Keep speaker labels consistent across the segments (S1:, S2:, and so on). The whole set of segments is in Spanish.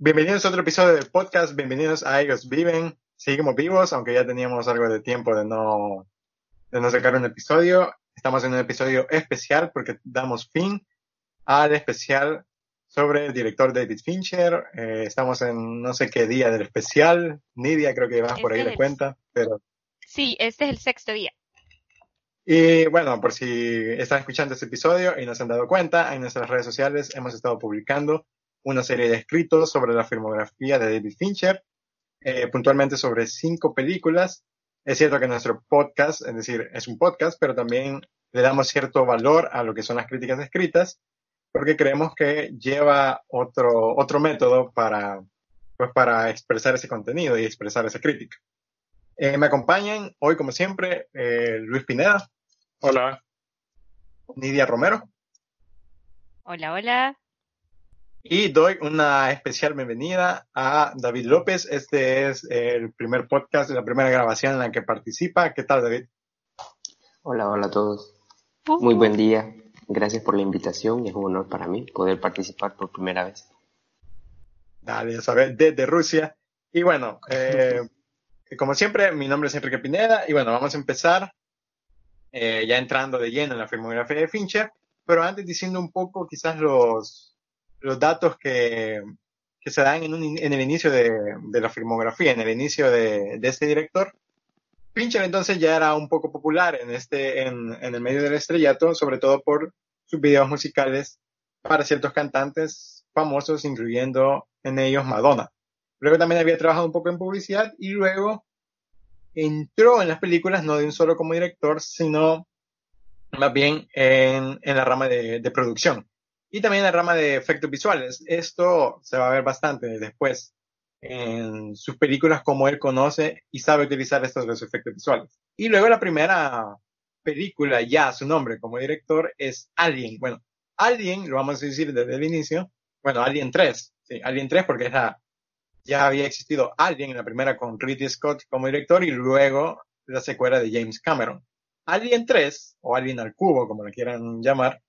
S1: Bienvenidos a otro episodio del podcast, bienvenidos a Ellos Viven. Seguimos vivos, aunque ya teníamos algo de tiempo de no, de no sacar un episodio. Estamos en un episodio especial porque damos fin al especial sobre el director David Fincher. Eh, estamos en no sé qué día del especial. Nidia creo que vas por ahí de cuenta, pero...
S2: Sí, este es el sexto día.
S1: Y bueno, por si están escuchando este episodio y no se han dado cuenta, en nuestras redes sociales hemos estado publicando una serie de escritos sobre la filmografía de David Fincher, eh, puntualmente sobre cinco películas. Es cierto que nuestro podcast, es decir, es un podcast, pero también le damos cierto valor a lo que son las críticas escritas, porque creemos que lleva otro, otro método para, pues, para expresar ese contenido y expresar esa crítica. Eh, me acompañan hoy, como siempre, eh, Luis Pineda.
S3: Hola.
S1: Nidia Romero.
S2: Hola, hola.
S1: Y doy una especial bienvenida a David López. Este es el primer podcast, la primera grabación en la que participa. ¿Qué tal, David?
S4: Hola, hola a todos. Muy buen día. Gracias por la invitación y es un honor para mí poder participar por primera vez.
S1: Dale, ya sabes, desde Rusia. Y bueno, eh, como siempre, mi nombre es Enrique Pineda y bueno, vamos a empezar eh, ya entrando de lleno en la filmografía de Fincher, pero antes diciendo un poco quizás los, los datos que, que se dan en, el inicio de, la filmografía, en el inicio de, este director. Fincher entonces ya era un poco popular en, este, en, el medio del estrellato, sobre todo por sus videos musicales para ciertos cantantes famosos, incluyendo en ellos Madonna. Luego también había trabajado un poco en publicidad y luego entró en las películas no de un solo como director, sino más bien en, la rama de, producción y también en la rama de efectos visuales. Esto se va a ver bastante después en sus películas como él conoce y sabe utilizar estos dos efectos visuales. Y luego la primera película, ya su nombre como director, es Alien. Bueno, Alien, lo vamos a decir desde el inicio, bueno, Alien 3, sí, Alien 3 porque es ya había existido Alien, la primera con Ridley Scott como director y luego la secuela de James Cameron. Alien 3, o Alien al cubo, como la quieran llamar,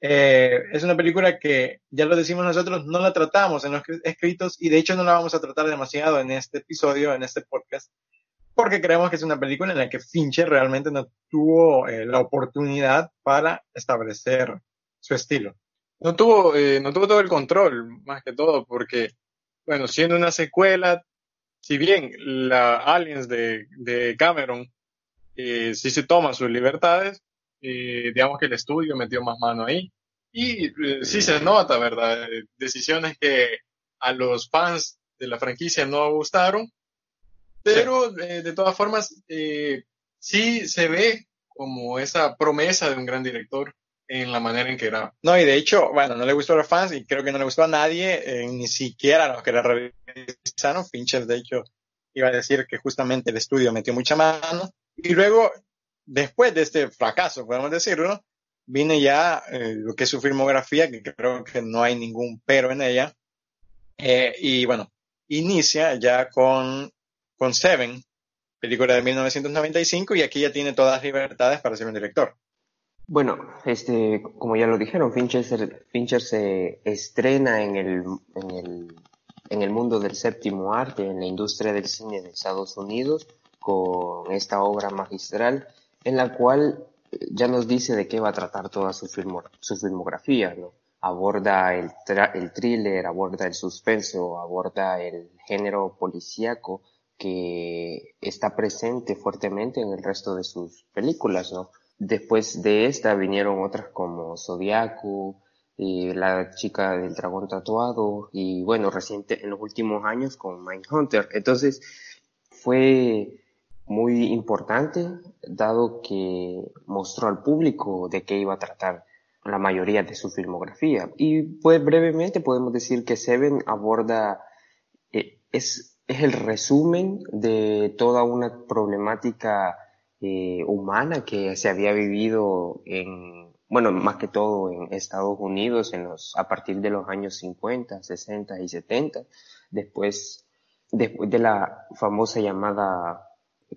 S1: eh, es una película que, ya lo decimos nosotros, no la tratamos en los escritos y de hecho no la vamos a tratar demasiado en este episodio, en este podcast, porque creemos que es una película en la que Fincher realmente no tuvo eh, la oportunidad para establecer su estilo.
S3: No tuvo, eh, no tuvo todo el control, más que todo, porque bueno, siendo una secuela, si bien la Aliens de, de Cameron sí se toma sus libertades, eh, digamos que el estudio metió más mano ahí. Y eh, sí se nota, ¿verdad? Decisiones que a los fans de la franquicia no gustaron, pero sí. Eh, de todas formas sí se ve como esa promesa de un gran director en la manera en que era.
S1: No, y de hecho, bueno, no le gustó a los fans y creo que no le gustó a nadie, eh, ni siquiera a los que la revisaron. Fincher, de hecho, iba a decir que justamente el estudio metió mucha mano. Y luego, después de este fracaso, podemos decirlo, viene ya eh, lo que es su filmografía, que creo que no hay ningún pero en ella. Eh, y bueno, inicia ya con, con Seven, película de 1995, y aquí ya tiene todas las libertades para ser un director.
S4: Bueno, este, como ya lo dijeron, Fincher Fincher se estrena en el, en, el, en el mundo del séptimo arte, en la industria del cine de Estados Unidos, con esta obra magistral, en la cual ya nos dice de qué va a tratar toda su, su filmografía, ¿no? Aborda el, thriller, aborda el suspenso, aborda el género policíaco que está presente fuertemente en el resto de sus películas, ¿no? Después de esta vinieron otras como Zodiaco, y La chica del dragón tatuado y bueno, reciente en los últimos años con Mindhunter. Entonces fue muy importante dado que mostró al público de qué iba a tratar la mayoría de su filmografía. Y pues brevemente podemos decir que Seven aborda, eh, es, es el resumen de toda una problemática eh, humana que se había vivido en, bueno, más que todo en Estados Unidos en los, a partir de los años 50, 60 y 70, después, después de la famosa llamada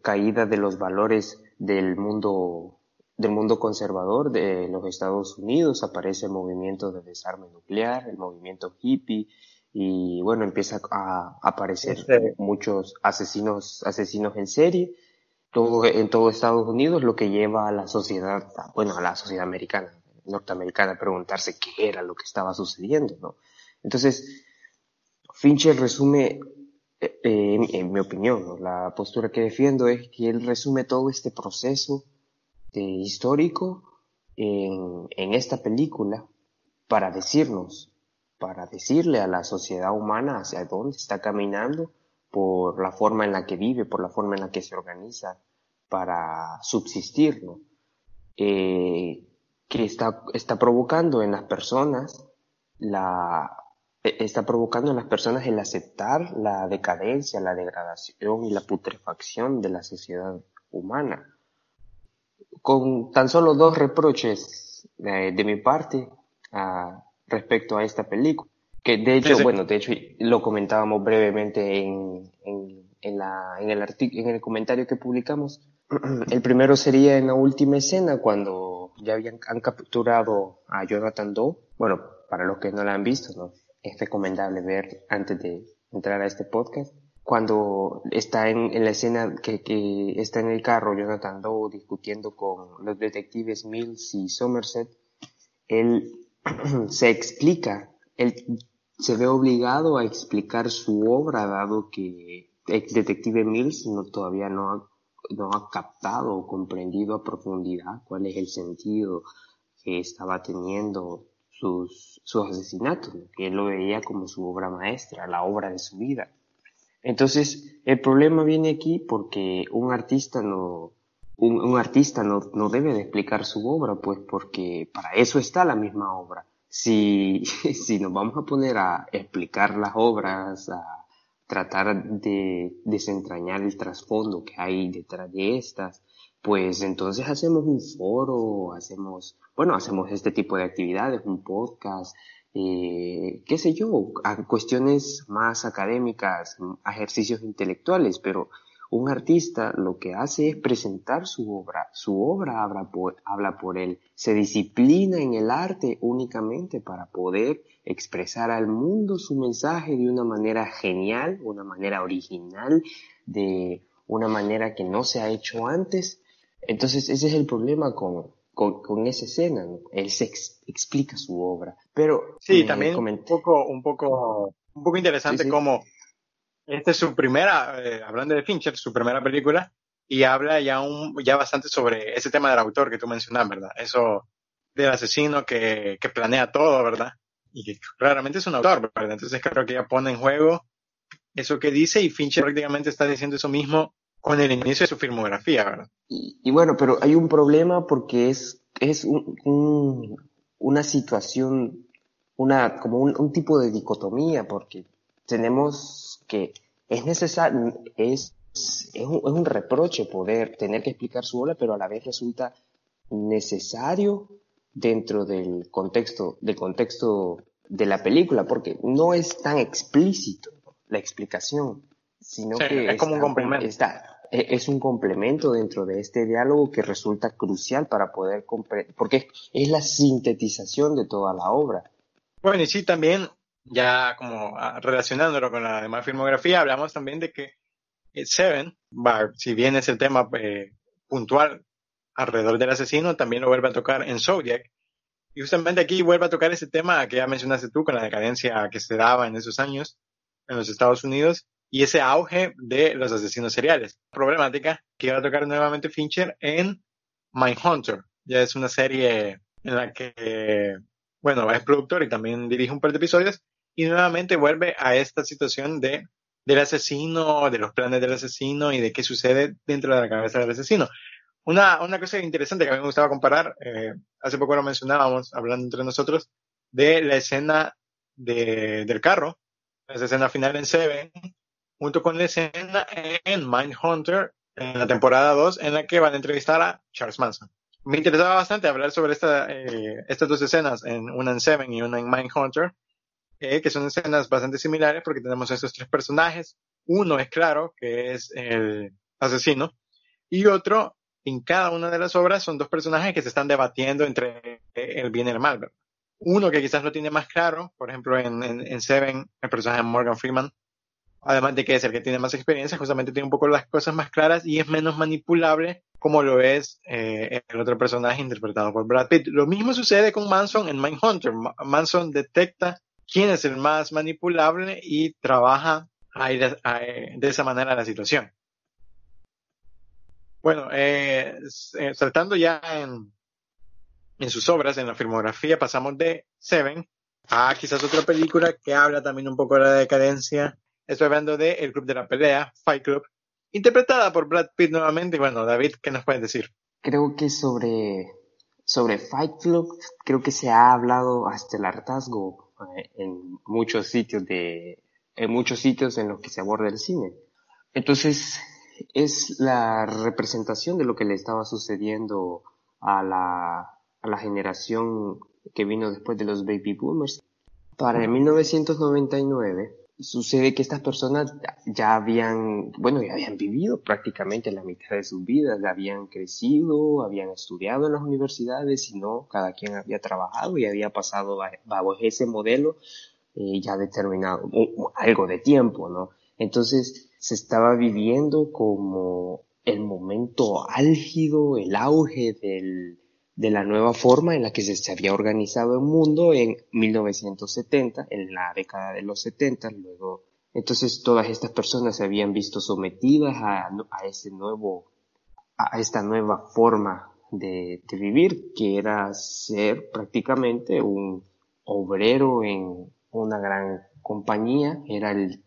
S4: caída de los valores del mundo del mundo conservador de los Estados Unidos. Aparece el movimiento de desarme nuclear, el movimiento hippie y bueno, empieza a aparecer muchos asesinos, asesinos en serie, todo, en todo Estados Unidos, lo que lleva a la sociedad, bueno, a la sociedad americana, norteamericana, a preguntarse qué era lo que estaba sucediendo, ¿no? Entonces, Fincher resume, eh, en, mi opinión, la postura que defiendo es que él resume todo este proceso eh, histórico en, esta película para decirnos, para decirle a la sociedad humana hacia dónde está caminando por la forma en la que vive, por la forma en la que se organiza para subsistir, ¿no? Eh, que está, está provocando en las personas la, está provocando en las personas el aceptar la decadencia, la degradación y la putrefacción de la sociedad humana. Con tan solo dos reproches eh, de mi parte ah, respecto a esta película, que de hecho,
S1: Sí, sí.
S4: bueno, de hecho lo comentábamos brevemente en, en, en, la, en, el artic- en el comentario que publicamos. El primero sería en la última escena cuando ya habían, han capturado a Jonathan Doe. Bueno, para los que no la han visto, ¿no? Es recomendable ver antes de entrar a este podcast. Cuando está en, en la escena que, que está en el carro Jonathan Doe discutiendo con los detectives Mills y Somerset, él se explica, él se ve obligado a explicar su obra dado que el detective Mills no, todavía no ha, no ha captado o comprendido a profundidad cuál es el sentido que estaba teniendo sus, sus asesinatos, que él lo veía como su obra maestra, la obra de su vida. Entonces, el problema viene aquí porque un artista no, un, artista no, no debe de explicar su obra, pues porque para eso está la misma obra. Si, si nos vamos a poner a explicar las obras, a tratar de desentrañar el trasfondo que hay detrás de estas, pues entonces hacemos un foro, hacemos, bueno, hacemos este tipo de actividades, un podcast, eh, qué sé yo, cuestiones más académicas, ejercicios intelectuales, pero un artista lo que hace es presentar su obra, su obra habla por él, se disciplina en el arte únicamente para poder expresar al mundo su mensaje de una manera genial, una manera original, de una manera que no se ha hecho antes. Entonces ese es el problema con, con, con esa escena, ¿no? él se ex- explica su obra, pero
S1: Sí,
S4: eh,
S1: también un poco, un poco, un poco interesante
S4: Sí, sí.
S1: como esta es su primera, eh, hablando de Fincher, su primera película, y habla ya un, ya bastante sobre ese tema del autor que tú mencionas, ¿verdad? Eso del asesino que, que planea todo, ¿verdad? Y que claramente es un autor, ¿verdad? Entonces creo que ya pone en juego eso que dice y Fincher prácticamente está diciendo eso mismo con el inicio de su filmografía, ¿verdad?
S4: Y, y bueno, pero hay un problema porque es, es un, un- una situación, una, como un, un tipo de dicotomía, porque tenemos que, es necesario, es, es un, es un reproche poder tener que explicar su obra, pero a la vez resulta necesario dentro del contexto, del contexto de la película, porque no es tan explícito la explicación, sino
S1: Sí,
S4: que
S1: es como un complemento.
S4: está- es un complemento dentro de este diálogo que resulta crucial para poder comprender, porque es, la sintetización de toda la obra.
S1: Bueno, y sí, también, ya como ah, relacionándolo con la demás filmografía, hablamos también de que eh, Seven, si bien es el tema eh, puntual alrededor del asesino, también lo vuelve a tocar en Zodiac. Y justamente aquí vuelve a tocar ese tema que ya mencionaste tú, con la decadencia que se daba en esos años en los Estados Unidos y ese auge de los asesinos seriales. Problemática que va a tocar nuevamente Fincher en Mindhunter. Ya es una serie en la que bueno, es productor y también dirige un par de episodios, y nuevamente vuelve a esta situación de, del asesino, de los planes del asesino y de qué sucede dentro de la cabeza del asesino. Una, una cosa interesante que a mí me gustaba comparar, eh, hace poco lo mencionábamos, hablando entre nosotros, de la escena de, del carro, esa escena final en Seven, junto con la escena en Mindhunter, en la temporada 2, en la que van a entrevistar a Charles Manson me interesaba bastante hablar sobre esta, eh, estas dos escenas, en una en Seven y una en Mindhunter, eh, que son escenas bastante similares porque tenemos estos tres personajes. Uno es claro, que es el asesino, y otro, en cada una de las obras, son dos personajes que se están debatiendo entre el bien y el mal. uno que quizás lo tiene más claro, por ejemplo, en, en, en Seven, el personaje de Morgan Freeman, además de que es el que tiene más experiencia, justamente tiene un poco las cosas más claras y es menos manipulable como lo es eh, el otro personaje interpretado por Brad Pitt. Lo mismo sucede con Manson en Mindhunter. Manson detecta quién es el más manipulable y trabaja de esa manera la situación. Bueno, eh, eh, saltando ya en, en sus obras, en la filmografía, pasamos de Seven a quizás otra película que habla también un poco de la decadencia. Estoy hablando de El Club de la Pelea, Fight Club, interpretada por Brad Pitt nuevamente. Bueno, David, ¿qué nos puedes decir?
S4: Creo que sobre, sobre Fight Club, creo que se ha hablado hasta el hartazgo eh, en muchos sitios de, en muchos sitios en los que se aborda el cine. Entonces, es la representación de lo que le estaba sucediendo a la, a la generación que vino después de los baby boomers. Para el 1999 sucede que estas personas ya habían, bueno, ya habían vivido prácticamente la mitad de sus vidas, ya habían crecido, habían estudiado en las universidades y no, cada quien había trabajado y había pasado bajo ese modelo eh, ya determinado, algo de tiempo, ¿no? Entonces se estaba viviendo como el momento álgido, el auge del, de la nueva forma en la que se, había organizado el mundo en 1970, en la década de los 70, luego entonces todas estas personas se habían visto sometidas a, a ese nuevo, a esta nueva forma de, vivir, que era ser prácticamente un obrero en una gran compañía, era el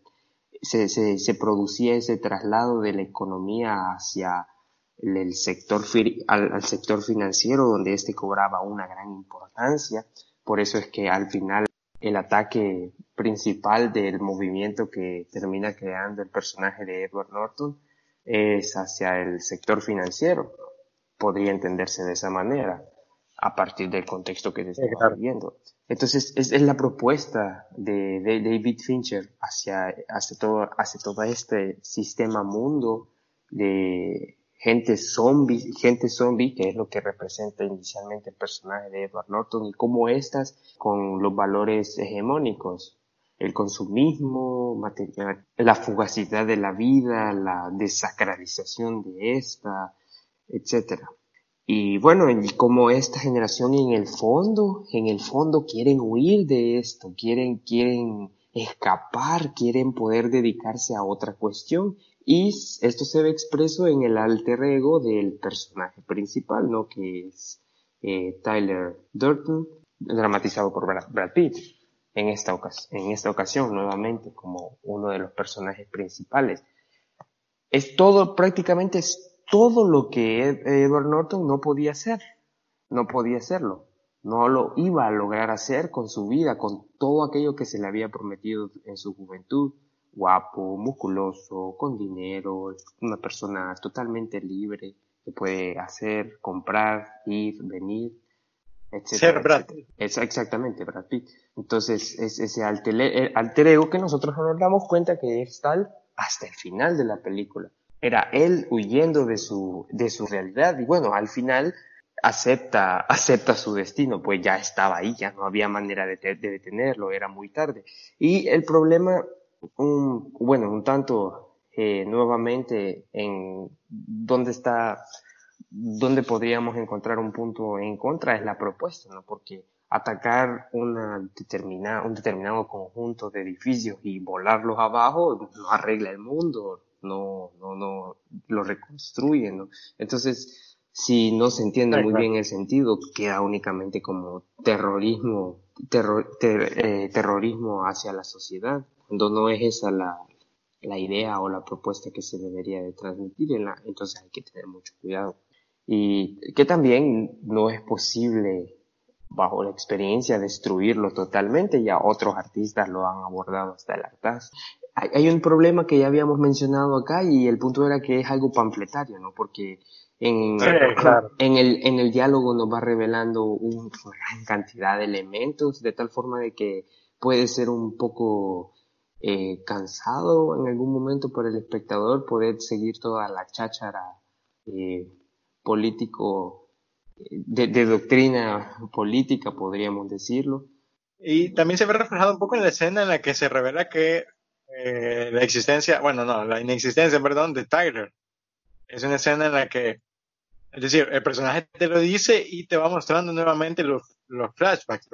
S4: se, se producía ese traslado de la economía hacia el sector al, al, sector financiero donde este cobraba una gran importancia. Por eso es que al final el ataque principal del movimiento que termina creando el personaje de Edward Norton es hacia el sector financiero. Podría entenderse de esa manera a partir del contexto que se está viviendo. Entonces, es, es, la propuesta de, de, David Fincher hacia, hacia, todo, hacia todo este sistema mundo de gente zombie, gente zombie, que es lo que representa inicialmente el personaje de Edward Norton, y cómo estas, con los valores hegemónicos, el consumismo, la fugacidad de la vida, la desacralización de esta, etcétera. Y bueno, y como esta generación en el fondo, en el fondo quieren huir de esto, quieren, quieren escapar, quieren poder dedicarse a otra cuestión. Y esto se ve expreso en el alter ego del personaje principal, ¿no? Que es eh, Tyler Durden, dramatizado por Brad, Pitt. En esta, en esta ocasión, nuevamente, como uno de los personajes principales. Es todo, prácticamente es todo lo que Edward Norton no podía hacer. No podía hacerlo. No lo iba a lograr hacer con su vida, con todo aquello que se le había prometido en su juventud. Guapo, musculoso, con dinero, una persona totalmente libre que puede hacer, comprar, ir, venir, etc.
S1: Ser Brad Pitt.
S4: exactamente, Brad Pitt. Entonces, es ese alter, alter ego que nosotros no nos damos cuenta que es tal hasta el final de la película era él huyendo de su, de su realidad y bueno, al final acepta, acepta su destino, pues ya estaba ahí, ya no había manera de, de detenerlo, era muy tarde. Y el problema, un, bueno, un tanto eh, nuevamente en dónde está, dónde podríamos encontrar un punto en contra es la propuesta, ¿no? Porque atacar una determinada, un determinado conjunto de edificios y volarlos abajo no arregla el mundo, no, no, no lo reconstruyen, ¿no? Entonces, si no se entiende muy bien el sentido, queda únicamente como terrorismo, terror, eh, terrorismo hacia la sociedad, cuando no es esa la, la idea o la propuesta que se debería de transmitir, entonces hay que tener mucho cuidado. Y que también no es posible bajo la experiencia destruirlo totalmente, ya otros artistas lo han abordado hasta el hartazgo hay un problema que ya habíamos mencionado acá y el punto era que es algo panfletario, ¿no? Porque en, en, el, en el diálogo nos va revelando una gran cantidad de elementos de tal forma de que puede ser un poco eh, cansado en algún momento para el espectador poder seguir toda la cháchara eh, político de, de doctrina política, podríamos decirlo.
S1: Y también se ve reflejado un poco en la escena en la que se revela que eh, la existencia, bueno, no, la inexistencia, perdón, de Tyler. Es una escena en la que, es decir, el personaje te lo dice y te va mostrando nuevamente los, los flashbacks.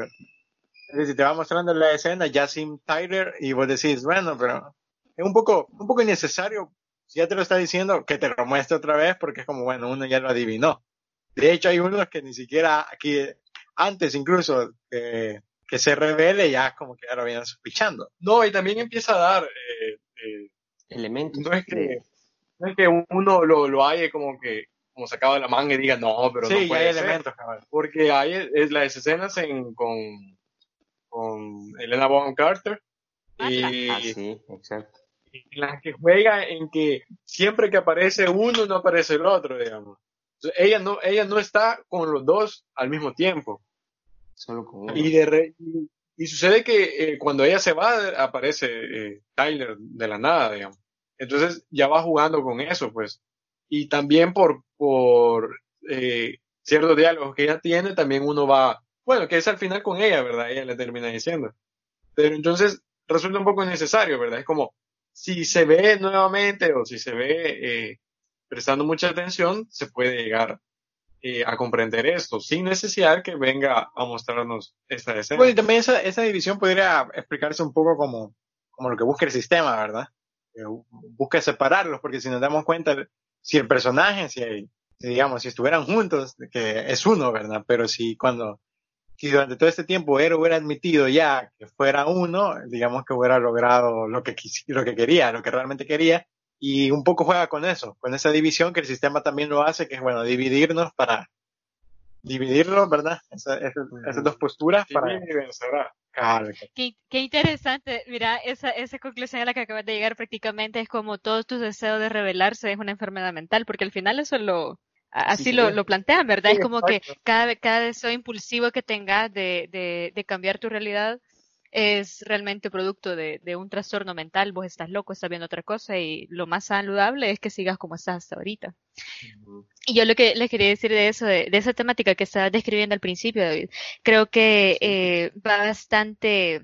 S1: Decir, te va mostrando la escena ya sin Tyler y vos decís, bueno, pero es un poco, un poco innecesario. Si ya te lo está diciendo, que te lo muestre otra vez porque es como, bueno, uno ya lo adivinó. De hecho, hay unos que ni siquiera aquí, antes incluso, que que se revele ya como que ya lo vienen sospechando.
S3: No, y también empieza a dar eh, eh,
S4: Elementos.
S3: no es que no es que uno lo, lo haya como que como sacado de la manga y diga no, pero
S1: sí,
S3: no puede
S1: hay
S3: ser".
S1: elementos, cabal.
S3: porque hay es, las escenas en, con, con Elena Bonham Carter y
S4: Ah, sí, exacto.
S3: en las que juega en que siempre que aparece uno no aparece el otro, digamos. Entonces, ella no ella no está con los dos al mismo tiempo.
S4: Solo con uno.
S3: Y, de re- y, y sucede que eh, cuando ella se va, aparece eh, Tyler de la nada, digamos. Entonces ya va jugando con eso, pues. Y también por, por eh, ciertos diálogos que ella tiene, también uno va, bueno, que es al final con ella, ¿verdad? Ella le termina diciendo. Pero entonces resulta un poco innecesario, ¿verdad? Es como, si se ve nuevamente o si se ve eh, prestando mucha atención, se puede llegar eh, a comprender esto, sin necesidad que venga a mostrarnos esta escena.
S1: Bueno, y también esa, esa división podría explicarse un poco como, como lo que busca el sistema, ¿verdad? Bu- busca separarlos, porque si nos damos cuenta, si el personaje, si, si, digamos, si estuvieran juntos, que es uno, ¿verdad? Pero si cuando, si durante todo este tiempo él hubiera admitido ya que fuera uno, digamos que hubiera logrado lo que, quis- lo que quería, lo que realmente quería, y un poco juega con eso, con esa división que el sistema también lo hace, que es, bueno, dividirnos para dividirlo, ¿verdad? Esa- esa- esas dos posturas
S3: Sí,
S1: para...
S3: vencerá.
S1: Cabal,
S2: Qué, qué interesante. Mira, esa, esa conclusión a la que acabas de llegar prácticamente es como todos tus deseos de rebelarse es una enfermedad mental, porque al final eso lo, a- así
S4: Sí,
S2: lo, lo plantean, ¿verdad?
S3: Sí,
S2: es como que cada, cada deseo impulsivo que tengas de, de, de cambiar tu realidad es realmente producto de, de un trastorno mental. Vos estás loco, estás viendo otra cosa y lo más saludable es que sigas como estás hasta ahorita. Y yo lo que les quería decir de eso, de, de esa temática que estabas describiendo al principio, David, creo que eh, va bastante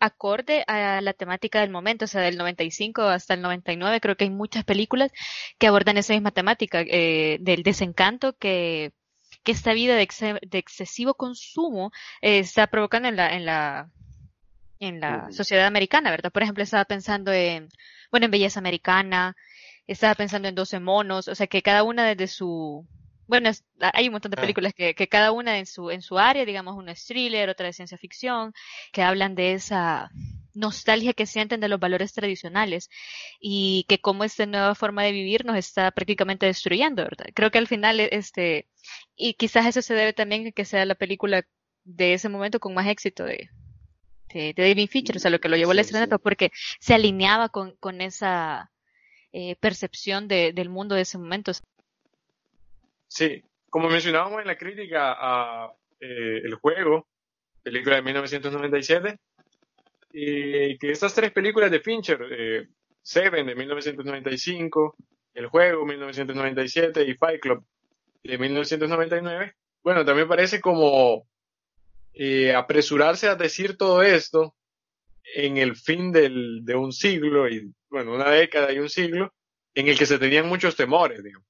S2: acorde a la temática del momento, o sea, del 95 hasta el 99, creo que hay muchas películas que abordan esa misma temática, eh, del desencanto que, que esta vida de, exce- de excesivo consumo eh, está provocando en la, en la, en la sociedad americana, ¿verdad? Por ejemplo, estaba pensando en, bueno, en Belleza Americana, estaba pensando en 12 monos, o sea, que cada una desde su, bueno, es- hay un montón de
S1: Ah.
S2: películas que, que cada una en su, en su área, digamos, una es thriller, otra de ciencia ficción, que hablan de esa nostalgia que sienten de los valores tradicionales y que cómo esta nueva forma de vivir nos está prácticamente destruyendo, ¿verdad? Creo que al final, este, y quizás eso se debe también a que sea la película de ese momento con más éxito de, de, de David Fincher, o sea, lo que lo llevó al
S4: Sí,
S2: estrellato,
S4: sí.
S2: porque se alineaba con, con esa eh, percepción de, del mundo de ese momento.
S3: Sí, como mencionábamos en la crítica a eh, El Juego, película de 1997, y que estas tres películas de Fincher, eh, Seven de 1995, El Juego 1997 y Fight Club de 1999, bueno, también parece como eh, apresurarse a decir todo esto en el fin del, de un siglo y, bueno, una década y un siglo en el que se tenían muchos temores, digamos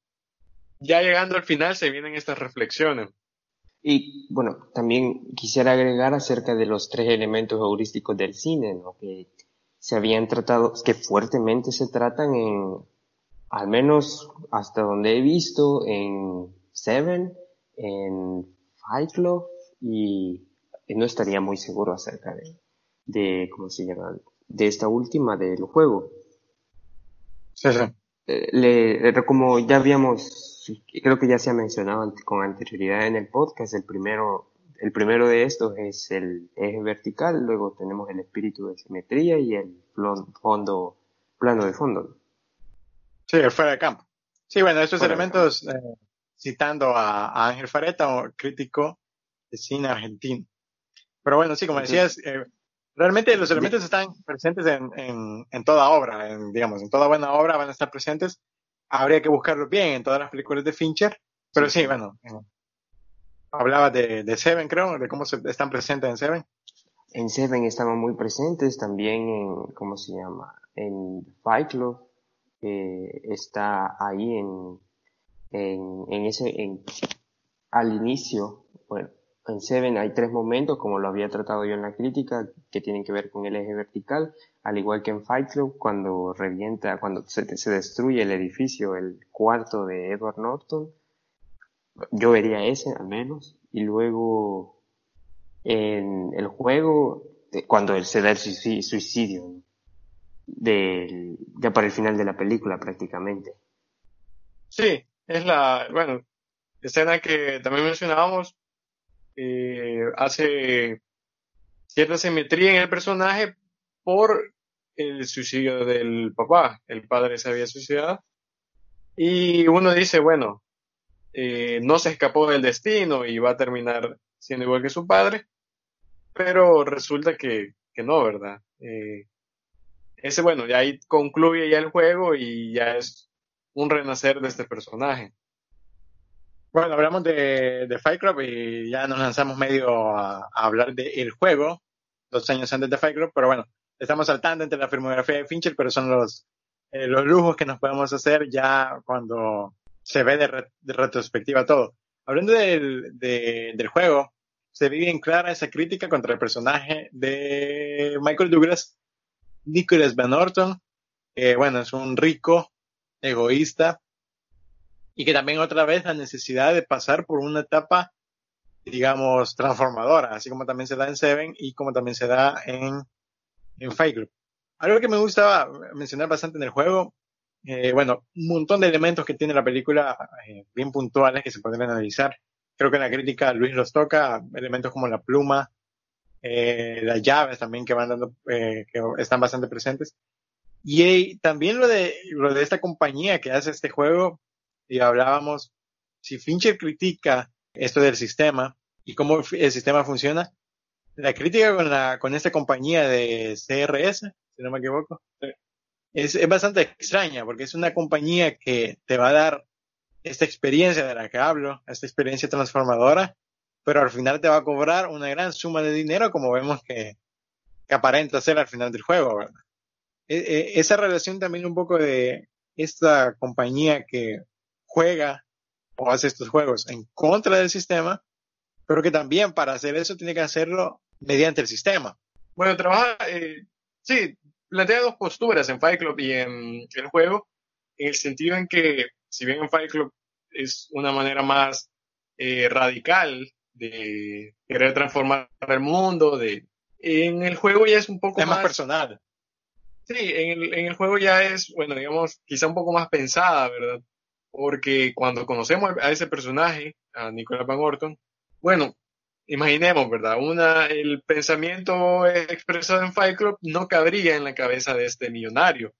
S3: ya llegando al final se vienen estas reflexiones.
S4: Y bueno, también quisiera agregar acerca de los tres elementos heurísticos del cine, ¿no? que se habían tratado, que fuertemente se tratan en, al menos hasta donde he visto, en Seven, en Fight Club, y no estaría muy seguro acerca de, de ¿cómo se llama? De esta última, del juego.
S1: Sí, sí.
S4: Eh, le- como ya habíamos, creo que ya se ha mencionado con anterioridad en el podcast, el primero, el primero de estos es el eje vertical, luego tenemos el espíritu de simetría y el fondo, plano de fondo.
S1: Sí, el fuera de campo. Sí, bueno, estos
S4: Fuera
S1: elementos, eh, citando a, a Ángel Fareta, un crítico de cine argentino. Pero bueno, sí, como decías, eh, realmente los elementos están presentes en, en, en toda obra, en, digamos, en toda buena obra van a estar presentes. Habría que buscarlos bien en todas las películas de Fincher, pero sí, bueno, eh, hablaba de, de Seven, creo, de cómo se, están presentes en Seven.
S4: En Seven estamos muy presentes, también en, ¿cómo se llama? En Fight Club, eh, está ahí en, en, en ese, en, al inicio, bueno, en Seven hay tres momentos, como lo había tratado yo en la crítica, que tienen que ver con el eje vertical, al igual que en Fight Club, cuando revienta, cuando se, se destruye el edificio, el cuarto de Edward Norton, yo vería ese al menos, y luego en el juego, cuando él se da el suicidio, del, ya para el final de la película prácticamente.
S3: Sí, es la, bueno, escena que también mencionábamos, eh, hace cierta simetría en el personaje por el suicidio del papá. El padre se había suicidado. Y uno dice, bueno, eh, no se escapó del destino y va a terminar siendo igual que su padre. Pero resulta que, que no, ¿verdad? Eh, ese, bueno, ya ahí concluye ya el juego y ya es un renacer de este personaje.
S1: Bueno, hablamos de, de Fight Club y ya nos lanzamos medio a, hablar del juego, dos años antes de Fight Club, pero bueno, estamos saltando entre la filmografía de Fincher, pero son los, eh, los lujos que nos podemos hacer ya cuando se ve de, retrospectiva todo. Hablando del, del juego, se ve bien clara esa crítica contra el personaje de Michael Douglas, Nicholas Van Orton, que bueno, es un rico, egoísta, y que también otra vez la necesidad de pasar por una etapa, digamos, transformadora, así como también se da en Seven y como también se da en, en Fight Club. Algo que me gustaba mencionar bastante en el juego, eh, bueno, un montón de elementos que tiene la película eh, bien puntuales que se podrían analizar. Creo que en la crítica Luis los toca, elementos como la pluma, eh, las llaves también que van dando, eh, que están bastante presentes. Y también lo de, lo de esta compañía que hace este juego, y hablábamos, si Fincher critica esto del sistema y cómo el sistema funciona, la crítica con, la, con esta compañía de CRS, si no me equivoco, es, es bastante extraña porque es una compañía que te va a dar esta experiencia de la que hablo, esta experiencia transformadora, pero al final te va a cobrar una gran suma de dinero como vemos que, que aparenta ser al final del juego, ¿verdad? E, e, esa relación también un poco de esta compañía que juega o hace estos juegos en contra del sistema, pero que también para hacer eso tiene que hacerlo mediante el sistema.
S3: Bueno, trabaja, eh, sí, plantea dos posturas en Fight Club y en el juego, en el sentido en que, si bien en Fight Club es una manera más eh, radical de querer transformar el mundo, de en el juego ya es un poco
S1: más, más, personal.
S3: Sí, en el, en el juego ya es, bueno, digamos, quizá un poco más pensada, ¿verdad? Porque cuando conocemos a ese personaje, a Nicolás Van Orton, bueno, imaginemos, ¿verdad? Una, el pensamiento expresado en Fight Club no cabría en la cabeza de este millonario.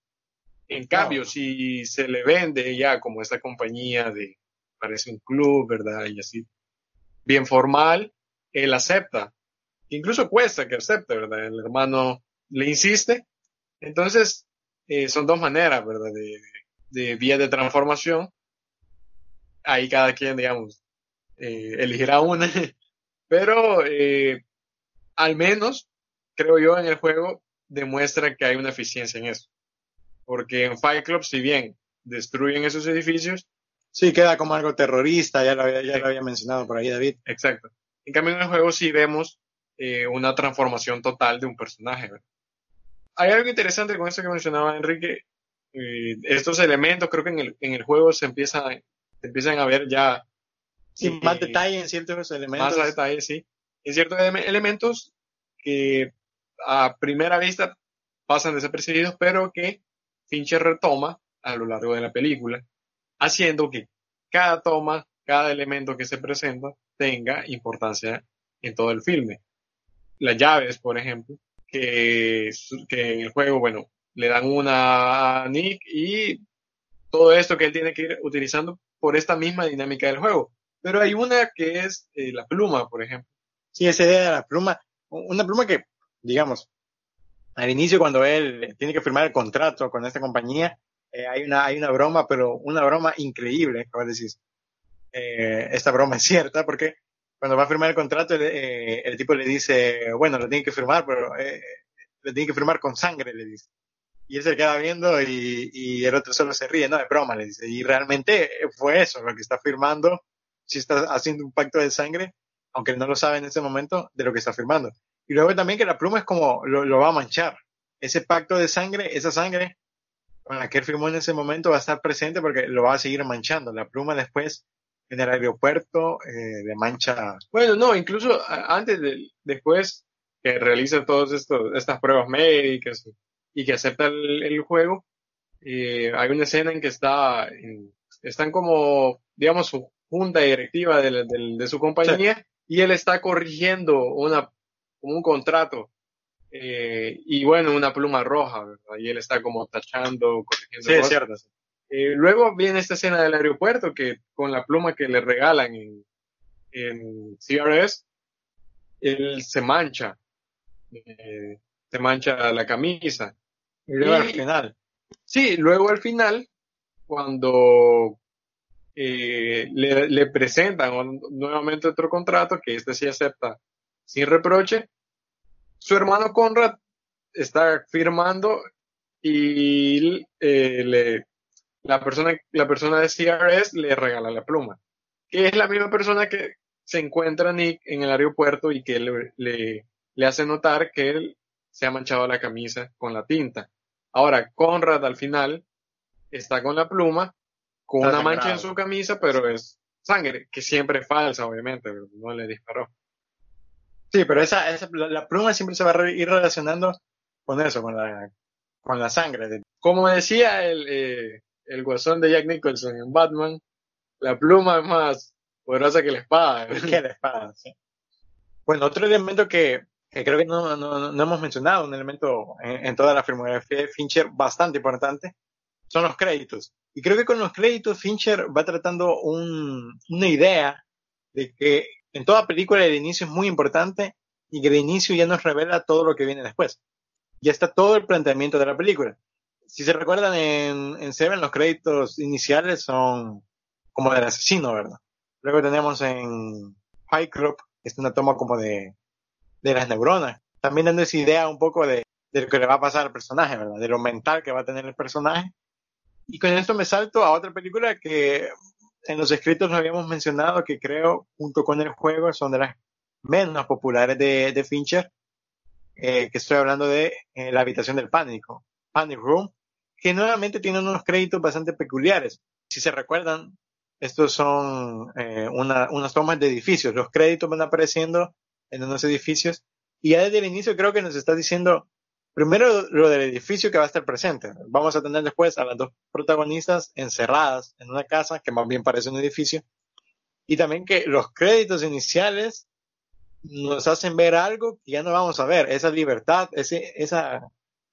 S3: En cambio, si se le vende ya como esta compañía de, parece un club, ¿verdad? Y así, bien formal, él acepta. Incluso cuesta que acepte, ¿verdad? El hermano le insiste. Entonces, eh, son dos maneras, ¿verdad? De, de vía de transformación ahí cada quien, digamos, eh, elegirá una, pero eh, al menos, creo yo, en el juego demuestra que hay una eficiencia en eso. Porque en Fight Club, si bien destruyen esos edificios,
S1: sí queda como algo terrorista, ya lo había, ya lo había mencionado por ahí David.
S3: Exacto. En cambio, en el juego sí vemos eh, una transformación total de un personaje. Hay algo interesante con eso que mencionaba Enrique. Eh, estos elementos, creo que en el, en el juego se empiezan empiezan a ver ya...
S1: Sí, más detalle en ciertos elementos.
S3: Más detalle, sí. En ciertos elementos que a primera vista pasan desapercibidos, pero que Fincher retoma a lo largo de la película, haciendo que cada toma, cada elemento que se presenta tenga importancia en todo el filme. Las llaves, por ejemplo, que, que en el juego, bueno, le dan una a Nick y todo esto que él tiene que ir utilizando por esta misma dinámica del juego. Pero hay una que es eh, la pluma, por ejemplo.
S1: Sí, esa idea de la pluma, una pluma que, digamos, al inicio cuando él tiene que firmar el contrato con esta compañía, eh, hay, una, hay una broma, pero una broma increíble, decís. Eh, esta broma es cierta porque cuando va a firmar el contrato, eh, el tipo le dice, bueno, lo tiene que firmar, pero eh, lo tiene que firmar con sangre, le dice. Y él se queda viendo y, y el otro solo se ríe, no, de broma, le dice. Y realmente fue eso, lo que está firmando, si está haciendo un pacto de sangre, aunque no lo sabe en ese momento, de lo que está firmando. Y luego también que la pluma es como lo, lo va a manchar. Ese pacto de sangre, esa sangre con la que él firmó en ese momento va a estar presente porque lo va a seguir manchando. La pluma después en el aeropuerto eh, de mancha.
S3: Bueno, no, incluso antes de, después que realiza todas estas pruebas médicas y que acepta el, juego, eh, hay una escena en que está, están como, digamos, su junta directiva de, de, su compañía y él está corrigiendo una, un contrato eh, y bueno, una pluma roja, ¿verdad? Y él está como tachando, corrigiendo.
S1: Sí, es cierto.
S3: Eh, luego viene esta escena del aeropuerto que con la pluma que le regalan en, en CRS, él se mancha, eh, se mancha la camisa.
S1: Y luego al final.
S3: Sí, luego al final, cuando le, le, presentan nuevamente otro contrato, que este sí acepta sin reproche, su hermano Conrad está firmando y eh, le, la, persona, la persona de CRS le regala la pluma, que es la misma persona que se encuentra Nick en el aeropuerto y que le, le, hace notar que él se ha manchado la camisa con la tinta. Ahora, Conrad al final está con la pluma, con una mancha en su camisa, pero es sangre, que siempre es falsa, obviamente, no le disparó.
S1: Sí, pero esa, esa la, pluma siempre se va a ir relacionando con eso, con la, con la sangre.
S3: Como decía el, eh, el guasón de Jack Nicholson en Batman, la pluma es más poderosa que la espada.
S1: Que la espada, sí. Bueno, otro elemento que, que creo que no, no, no, hemos mencionado, un elemento en, en, toda la filmografía de Fincher bastante importante, son los créditos. Y creo que con los créditos Fincher va tratando un, una idea de que en toda película el inicio es muy importante y que el inicio ya nos revela todo lo que viene después. Ya está todo el planteamiento de la película. Si se recuerdan en, en Seven, los créditos iniciales son como del asesino, ¿verdad? Luego tenemos en High Club, es una toma como de, de las neuronas. También dando esa idea un poco de, de lo que le va a pasar al personaje, ¿verdad? De lo mental que va a tener el personaje. Y con esto me salto a otra película que en los escritos nos habíamos mencionado que creo, junto con el juego, son de las menos populares de, de Fincher, eh, que estoy hablando de eh, La habitación del pánico, Panic Room, que nuevamente tiene unos créditos bastante peculiares. Si se recuerdan, estos son eh, una, unas tomas de edificios. Los créditos van apareciendo en unos edificios y ya desde el inicio creo que nos está diciendo Primero, lo del edificio que va a estar presente. Vamos a tener después a las dos protagonistas encerradas en una casa que más bien parece un edificio. Y también que los créditos iniciales nos hacen ver algo que ya no vamos a ver. Esa libertad, ese esa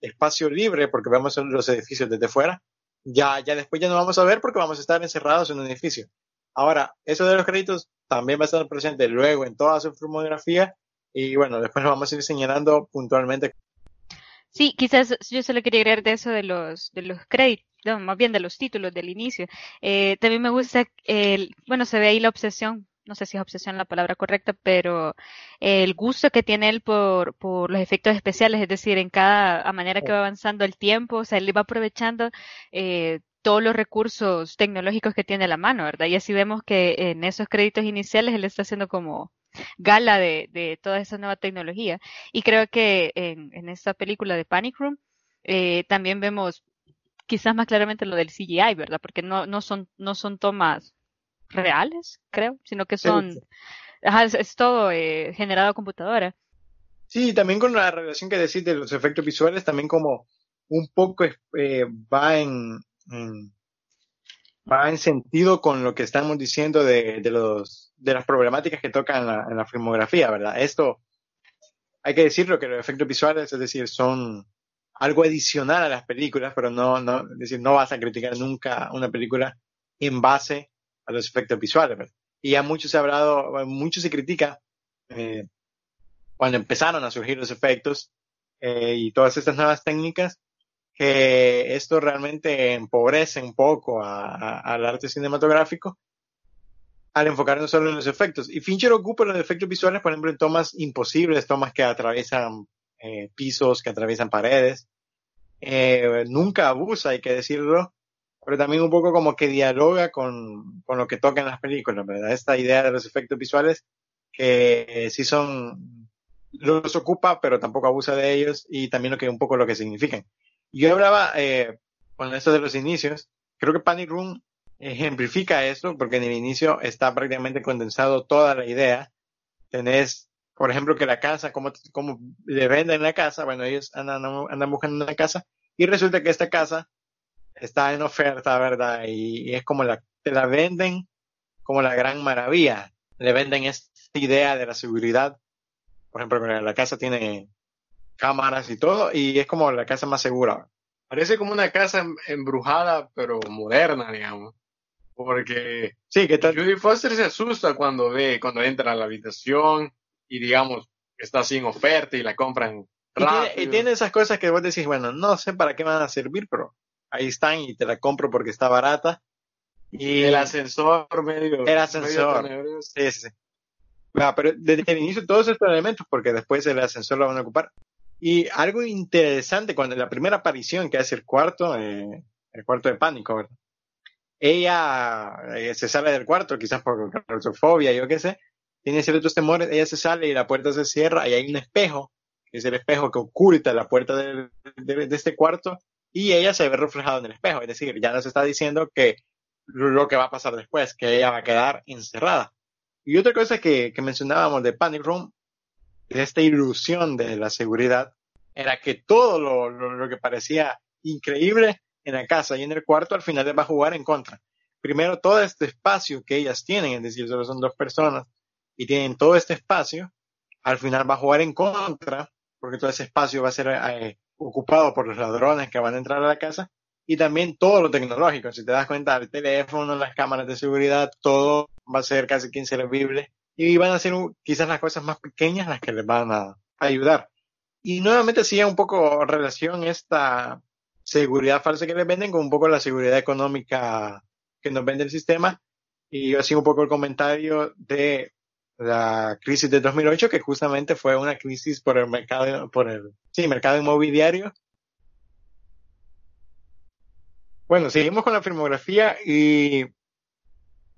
S1: espacio libre, porque vemos los edificios desde fuera. Ya, ya después ya no vamos a ver porque vamos a estar encerrados en un edificio. Ahora, eso de los créditos también va a estar presente luego en toda su filmografía. Y bueno, después lo vamos a ir señalando puntualmente
S2: Sí, quizás yo solo quería agregar de eso de los, de los créditos, más bien de los títulos del inicio. Eh, también me gusta, el, bueno, se ve ahí la obsesión, no sé si es obsesión la palabra correcta, pero el gusto que tiene él por, por los efectos especiales, es decir, en cada, a manera que va avanzando el tiempo, o sea, él va aprovechando eh, todos los recursos tecnológicos que tiene a la mano, ¿verdad? Y así vemos que en esos créditos iniciales él está haciendo como gala de, de toda esa nueva tecnología. Y creo que en, en esta película de Panic Room eh, también vemos quizás más claramente lo del CGI, ¿verdad? Porque no, no, son, no son tomas reales, creo, sino que son, ajá, es, todo eh, generado a computadora.
S1: Sí, también con la relación que decís de los efectos visuales, también como un poco eh, va en, va en sentido con lo que estamos diciendo de, de los de las problemáticas que tocan en la, en la filmografía, ¿verdad? Esto, hay que decirlo que los efectos visuales, es decir, son algo adicional a las películas, pero no, no, es decir, no vas a criticar nunca una película en base a los efectos visuales, ¿verdad? Y ya mucho se ha hablado, mucho se critica eh, cuando empezaron a surgir los efectos eh, y todas estas nuevas técnicas, que esto realmente empobrece un poco a, a, al arte cinematográfico al enfocarnos solo en los efectos. Y Fincher ocupa los efectos visuales, por ejemplo, en tomas imposibles, tomas que atraviesan eh, pisos, que atraviesan paredes. Eh, nunca abusa, hay que decirlo, pero también un poco como que dialoga con, con lo que toca en las películas, ¿verdad? Esta idea de los efectos visuales que eh, sí son, los ocupa, pero tampoco abusa de ellos y también lo que un poco lo que significan. Yo hablaba eh, con esto de los inicios, creo que Panic Room ejemplifica esto porque en el inicio está prácticamente condensado toda la idea. Tenés, por ejemplo, que la casa, cómo, cómo le venden la casa, bueno, ellos andan, andan buscando una casa y resulta que esta casa está en oferta, ¿verdad? Y, y es como la, te la venden como la gran maravilla. Le venden esta idea de la seguridad. Por ejemplo, la casa tiene cámaras y todo y es como la casa más segura.
S3: Parece como una casa em- embrujada, pero moderna, digamos. Porque
S1: Sí, que tal?
S3: Judy Foster se asusta cuando ve, cuando entra a la habitación y digamos, está sin oferta y la compran
S1: Y tiene,
S3: rápido.
S1: y tiene esas cosas que vos decís, bueno, no sé para qué van a servir, pero ahí están y te la compro porque está barata. Y
S3: el ascensor medio.
S1: El ascensor.
S3: medio.
S1: Sí, sí, sí. Ah, pero desde el inicio todos estos elementos, porque después el ascensor lo van a ocupar. Y algo interesante, cuando la primera aparición que hace el cuarto, eh, el cuarto de pánico, ¿verdad? Ella eh, se sale del cuarto, quizás por claustrofobia, yo qué sé, tiene ciertos temores, ella se sale y la puerta se cierra y hay un espejo, que es el espejo que oculta la puerta del- de, de este cuarto, y ella se ve reflejada en el espejo, es decir, ya nos está diciendo que lo que va a pasar después, que ella va a quedar encerrada. Y otra cosa que, que mencionábamos de Panic Room, de esta ilusión de la seguridad, era que todo lo, lo, que parecía increíble en la casa y en el cuarto al final les va a jugar en contra. Primero, todo este espacio que ellas tienen, es decir, solo son dos personas y tienen todo este espacio, al final va a jugar en contra, porque todo ese espacio va a ser eh, ocupado por los ladrones que van a entrar a la casa y también todo lo tecnológico. Si te das cuenta, el teléfono, las cámaras de seguridad, todo va a ser casi que inservible y van a ser quizás las cosas más pequeñas las que les van a ayudar. Y nuevamente sigue un poco relación esta seguridad falsa que les venden con un poco la seguridad económica que nos vende el sistema. Y yo hacía un poco el comentario de la crisis de 2008, que justamente fue una crisis por el mercado, por el, sí, mercado inmobiliario. Bueno, seguimos con la filmografía y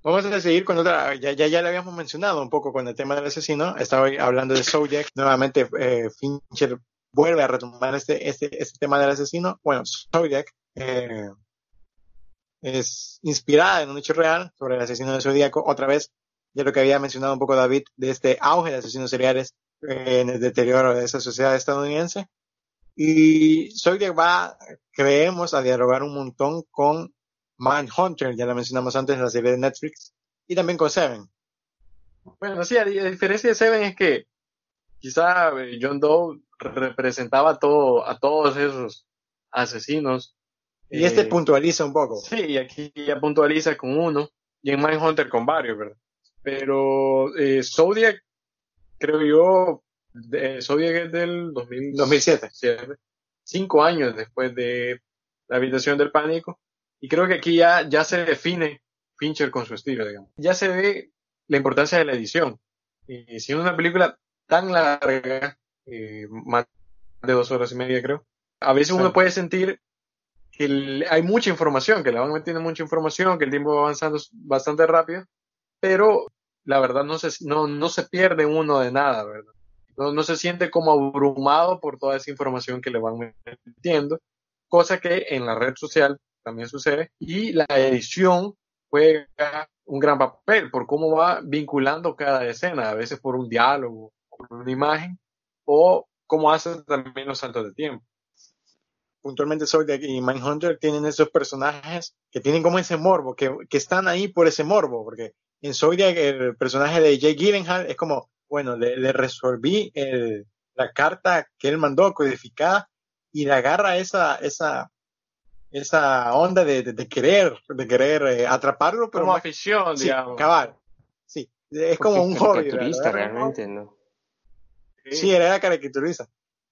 S1: vamos a seguir con otra, ya, ya, ya le habíamos mencionado un poco con el tema del asesino, estaba hablando de Zodiac, nuevamente eh, Fincher vuelve a retomar este, este, este tema del asesino. Bueno, Zodiac eh, es inspirada en un hecho real sobre el asesino del Zodíaco, otra vez, ya lo que había mencionado un poco David, de este auge de asesinos seriales eh, en el deterioro de esa sociedad estadounidense. Y Zodiac va, creemos, a dialogar un montón con Mindhunter, ya la mencionamos antes, la serie de Netflix, y también con Seven.
S3: Bueno, sí, a, a diferencia de Seven es que quizá eh, John Doe representaba a, todo, a todos esos asesinos.
S1: Y este
S3: Eh,
S1: puntualiza un poco.
S3: Sí, y aquí ya puntualiza con uno, y en Mindhunter con varios, ¿verdad? Pero eh, Zodiac, creo yo, de, Zodiac es del 2000,
S1: 2007.
S3: cinco años después de la habitación del pánico, y creo que aquí ya, ya se define Fincher con su estilo, digamos. Ya se ve la importancia de la edición. Y siendo una película tan larga, eh, más de dos horas y media creo, a veces uno
S1: Sí.
S3: puede sentir que el- hay mucha información, que le van metiendo mucha información, que el tiempo va avanzando bastante rápido, pero la verdad no se, no, no se pierde uno de nada, ¿verdad? No, no se siente como abrumado por toda esa información que le van metiendo, cosa que en la red social también sucede, y la edición juega un gran papel por cómo va vinculando cada escena, a veces por un diálogo, por una imagen, o cómo hace también los saltos de tiempo.
S1: puntualmente Zodiac y Mindhunter tienen esos personajes que tienen como ese morbo, que, que están ahí por ese morbo, porque en Zodiac el personaje de Jake Gyllenhaal es como, bueno, le, le resolví el, la carta que él mandó codificada y le agarra esa, esa, esa onda de, de, de querer, de querer eh, atraparlo, pero
S3: Como
S1: más-
S3: afición,
S1: sí,
S3: digamos.
S1: cabal. Sí, es como un hobby.
S4: caricaturista realmente, ¿no?
S1: Sí, era caricaturista.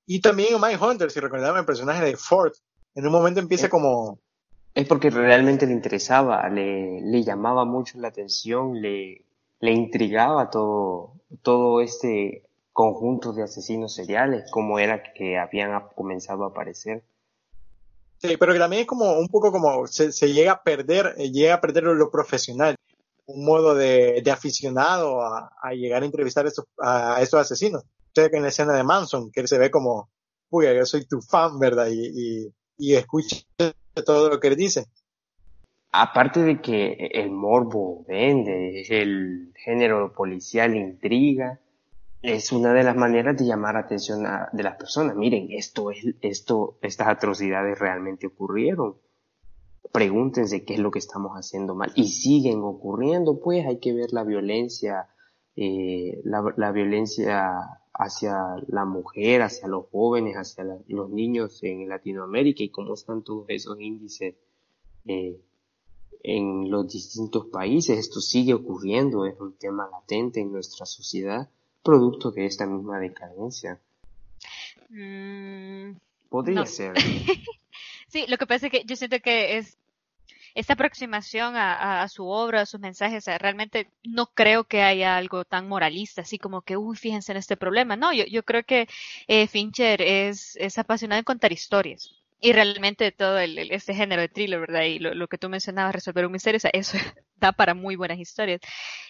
S1: Y también Mindhunter, si recordaban el personaje de Ford, en un momento empieza como,
S4: Es porque realmente le interesaba, le, le llamaba mucho la atención, le, le intrigaba todo, todo este conjunto de asesinos seriales, como era que habían comenzado a aparecer.
S1: Sí, pero que también es como un poco como se, llega a perder, eh, llega a perder lo profesional, un modo de, aficionado a, llegar a entrevistar a estos, a estos asesinos. Usted en la escena de Manson, que él se ve como, uy, yo soy tu fan, ¿verdad? Y, y, y escucha todo lo que él dice.
S4: Aparte de que el morbo vende, el género policial intriga, es una de las maneras de llamar atención de las personas. Miren, esto es, esto, estas atrocidades realmente ocurrieron. Pregúntense qué es lo que estamos haciendo mal. Y siguen ocurriendo, pues hay que ver la violencia, eh, la, violencia hacia la mujer, hacia los jóvenes, hacia los niños en Latinoamérica y cómo están todos esos índices eh, en los distintos países. Esto sigue ocurriendo, es un tema latente en nuestra sociedad, producto de esta misma decadencia.
S2: Mm,
S4: Podría ser.
S2: sí, lo que pasa es que yo siento que es esta aproximación a, su obra, a sus mensajes, realmente no creo que haya algo tan moralista, así como que, uy, fíjense en este problema. No, yo, yo creo que eh, Fincher es, es apasionado en contar historias y realmente todo el, este género de thriller, ¿verdad? Y lo, que tú mencionabas, resolver un misterio, o sea, eso da para muy buenas historias.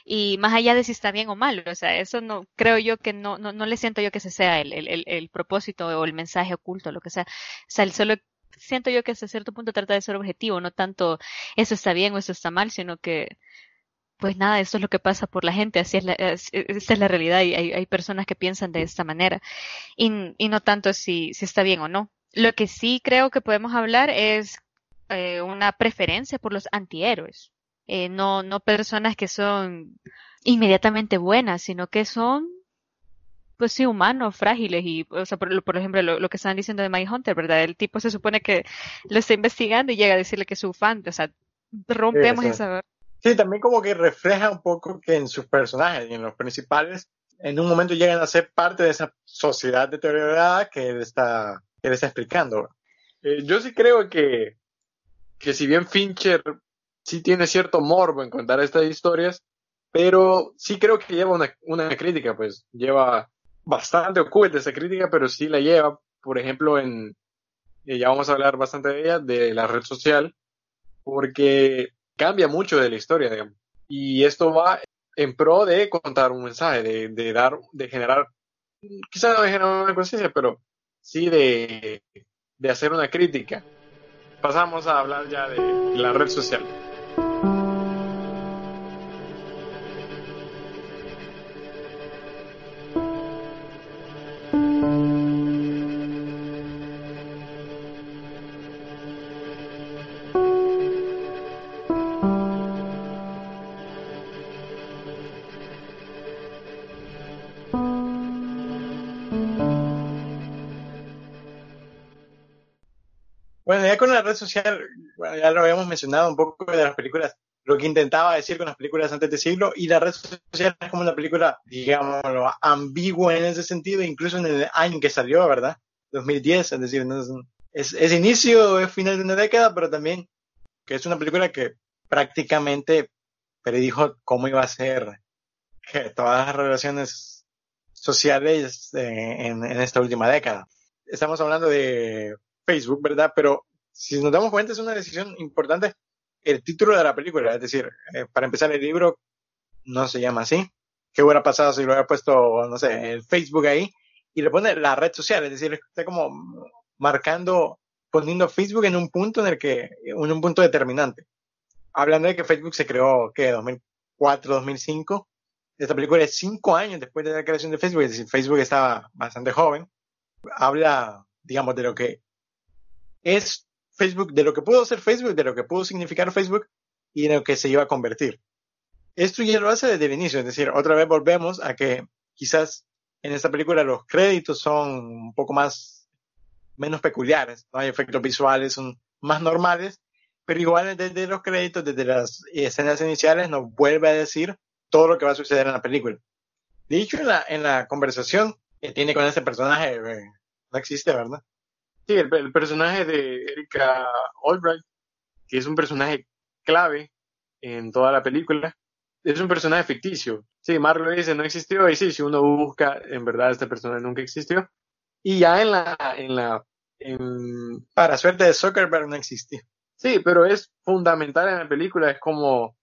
S2: Y más allá de si está bien o mal, o sea, eso no, creo yo que no, no, no le siento yo que ese sea el, el, el propósito o el mensaje oculto, lo que sea. O sea, solo siento yo que hasta cierto punto trata de ser objetivo, no tanto eso está bien o eso está mal, sino que, pues nada, eso es lo que pasa por la gente, así es la, es, esta es la realidad y hay, hay personas que piensan de esta manera. Y, y no tanto si, si está bien o no. Lo que sí creo que podemos hablar es eh, una preferencia por los antihéroes. Eh, no, no personas que son inmediatamente buenas, sino que son, pues sí, humanos, frágiles. Y, o sea, por, por ejemplo, lo, que estaban diciendo de My Hunter, ¿verdad? El tipo se supone que lo está investigando y llega a decirle que es su fan. O sea, rompemos esa.
S1: Sí, también como que refleja un poco que en sus personajes y en los principales, en un momento llegan a ser parte de esa sociedad deteriorada que él está que le está explicando.
S3: Eh, yo sí creo que, que si bien Fincher sí tiene cierto morbo en contar estas historias, pero sí creo que lleva una, una crítica, pues lleva bastante oculta esa crítica, pero sí la lleva, por ejemplo, en, eh, ya vamos a hablar bastante de ella, de la red social, porque cambia mucho de la historia, digamos. Y esto va en pro de contar un mensaje, de, de dar, de generar, quizás no de generar una conciencia, pero sí de, de hacer una crítica. Pasamos a hablar ya de la red social.
S1: Red social, ya lo habíamos mencionado un poco de las películas, lo que intentaba decir con las películas antes de siglo, y la red social es como una película, digamos, ambigua en ese sentido, incluso en el año que salió, ¿verdad? 2010, es decir, es, es, inicio, es final de una década, pero también que es una película que prácticamente predijo cómo iba a ser todas las relaciones sociales en esta última década. Estamos hablando de Facebook, ¿verdad? Pero si nos damos cuenta, es una decisión importante el título de la película. Es decir, eh, para empezar, el libro no se llama así. ¿Qué hubiera pasado si lo hubiera puesto, no sé, el Facebook ahí y le pone la red social? Es decir, está como marcando, poniendo Facebook en un punto en el que, en un punto determinante. Hablando de que Facebook se creó, ¿qué? 2004, 2005. Esta película es cinco años después de la creación de Facebook, es decir, Facebook estaba bastante joven. Habla, digamos, de lo que es Facebook, de lo que pudo ser Facebook, de lo que pudo significar Facebook y de lo que se iba a convertir. Esto ya lo hace desde el inicio, es decir, otra vez volvemos a que quizás en esta película los créditos son un poco más, menos peculiares, no hay efectos visuales, son más normales, pero igual desde los créditos, desde las escenas iniciales, nos vuelve a decir todo lo que va a suceder en la película. En la, en la conversación que tiene con ese personaje, eh, no existe, ¿verdad?
S3: Sí, el, personaje de Erika Albright, que es un personaje clave en toda la película, es un personaje ficticio. Sí, Mark lo dice, no existió, y sí, si uno busca, en verdad este personaje nunca existió. Y ya en la, en la, en...
S1: Para suerte de Zuckerberg no existió.
S3: Sí, pero es fundamental en la película, es como,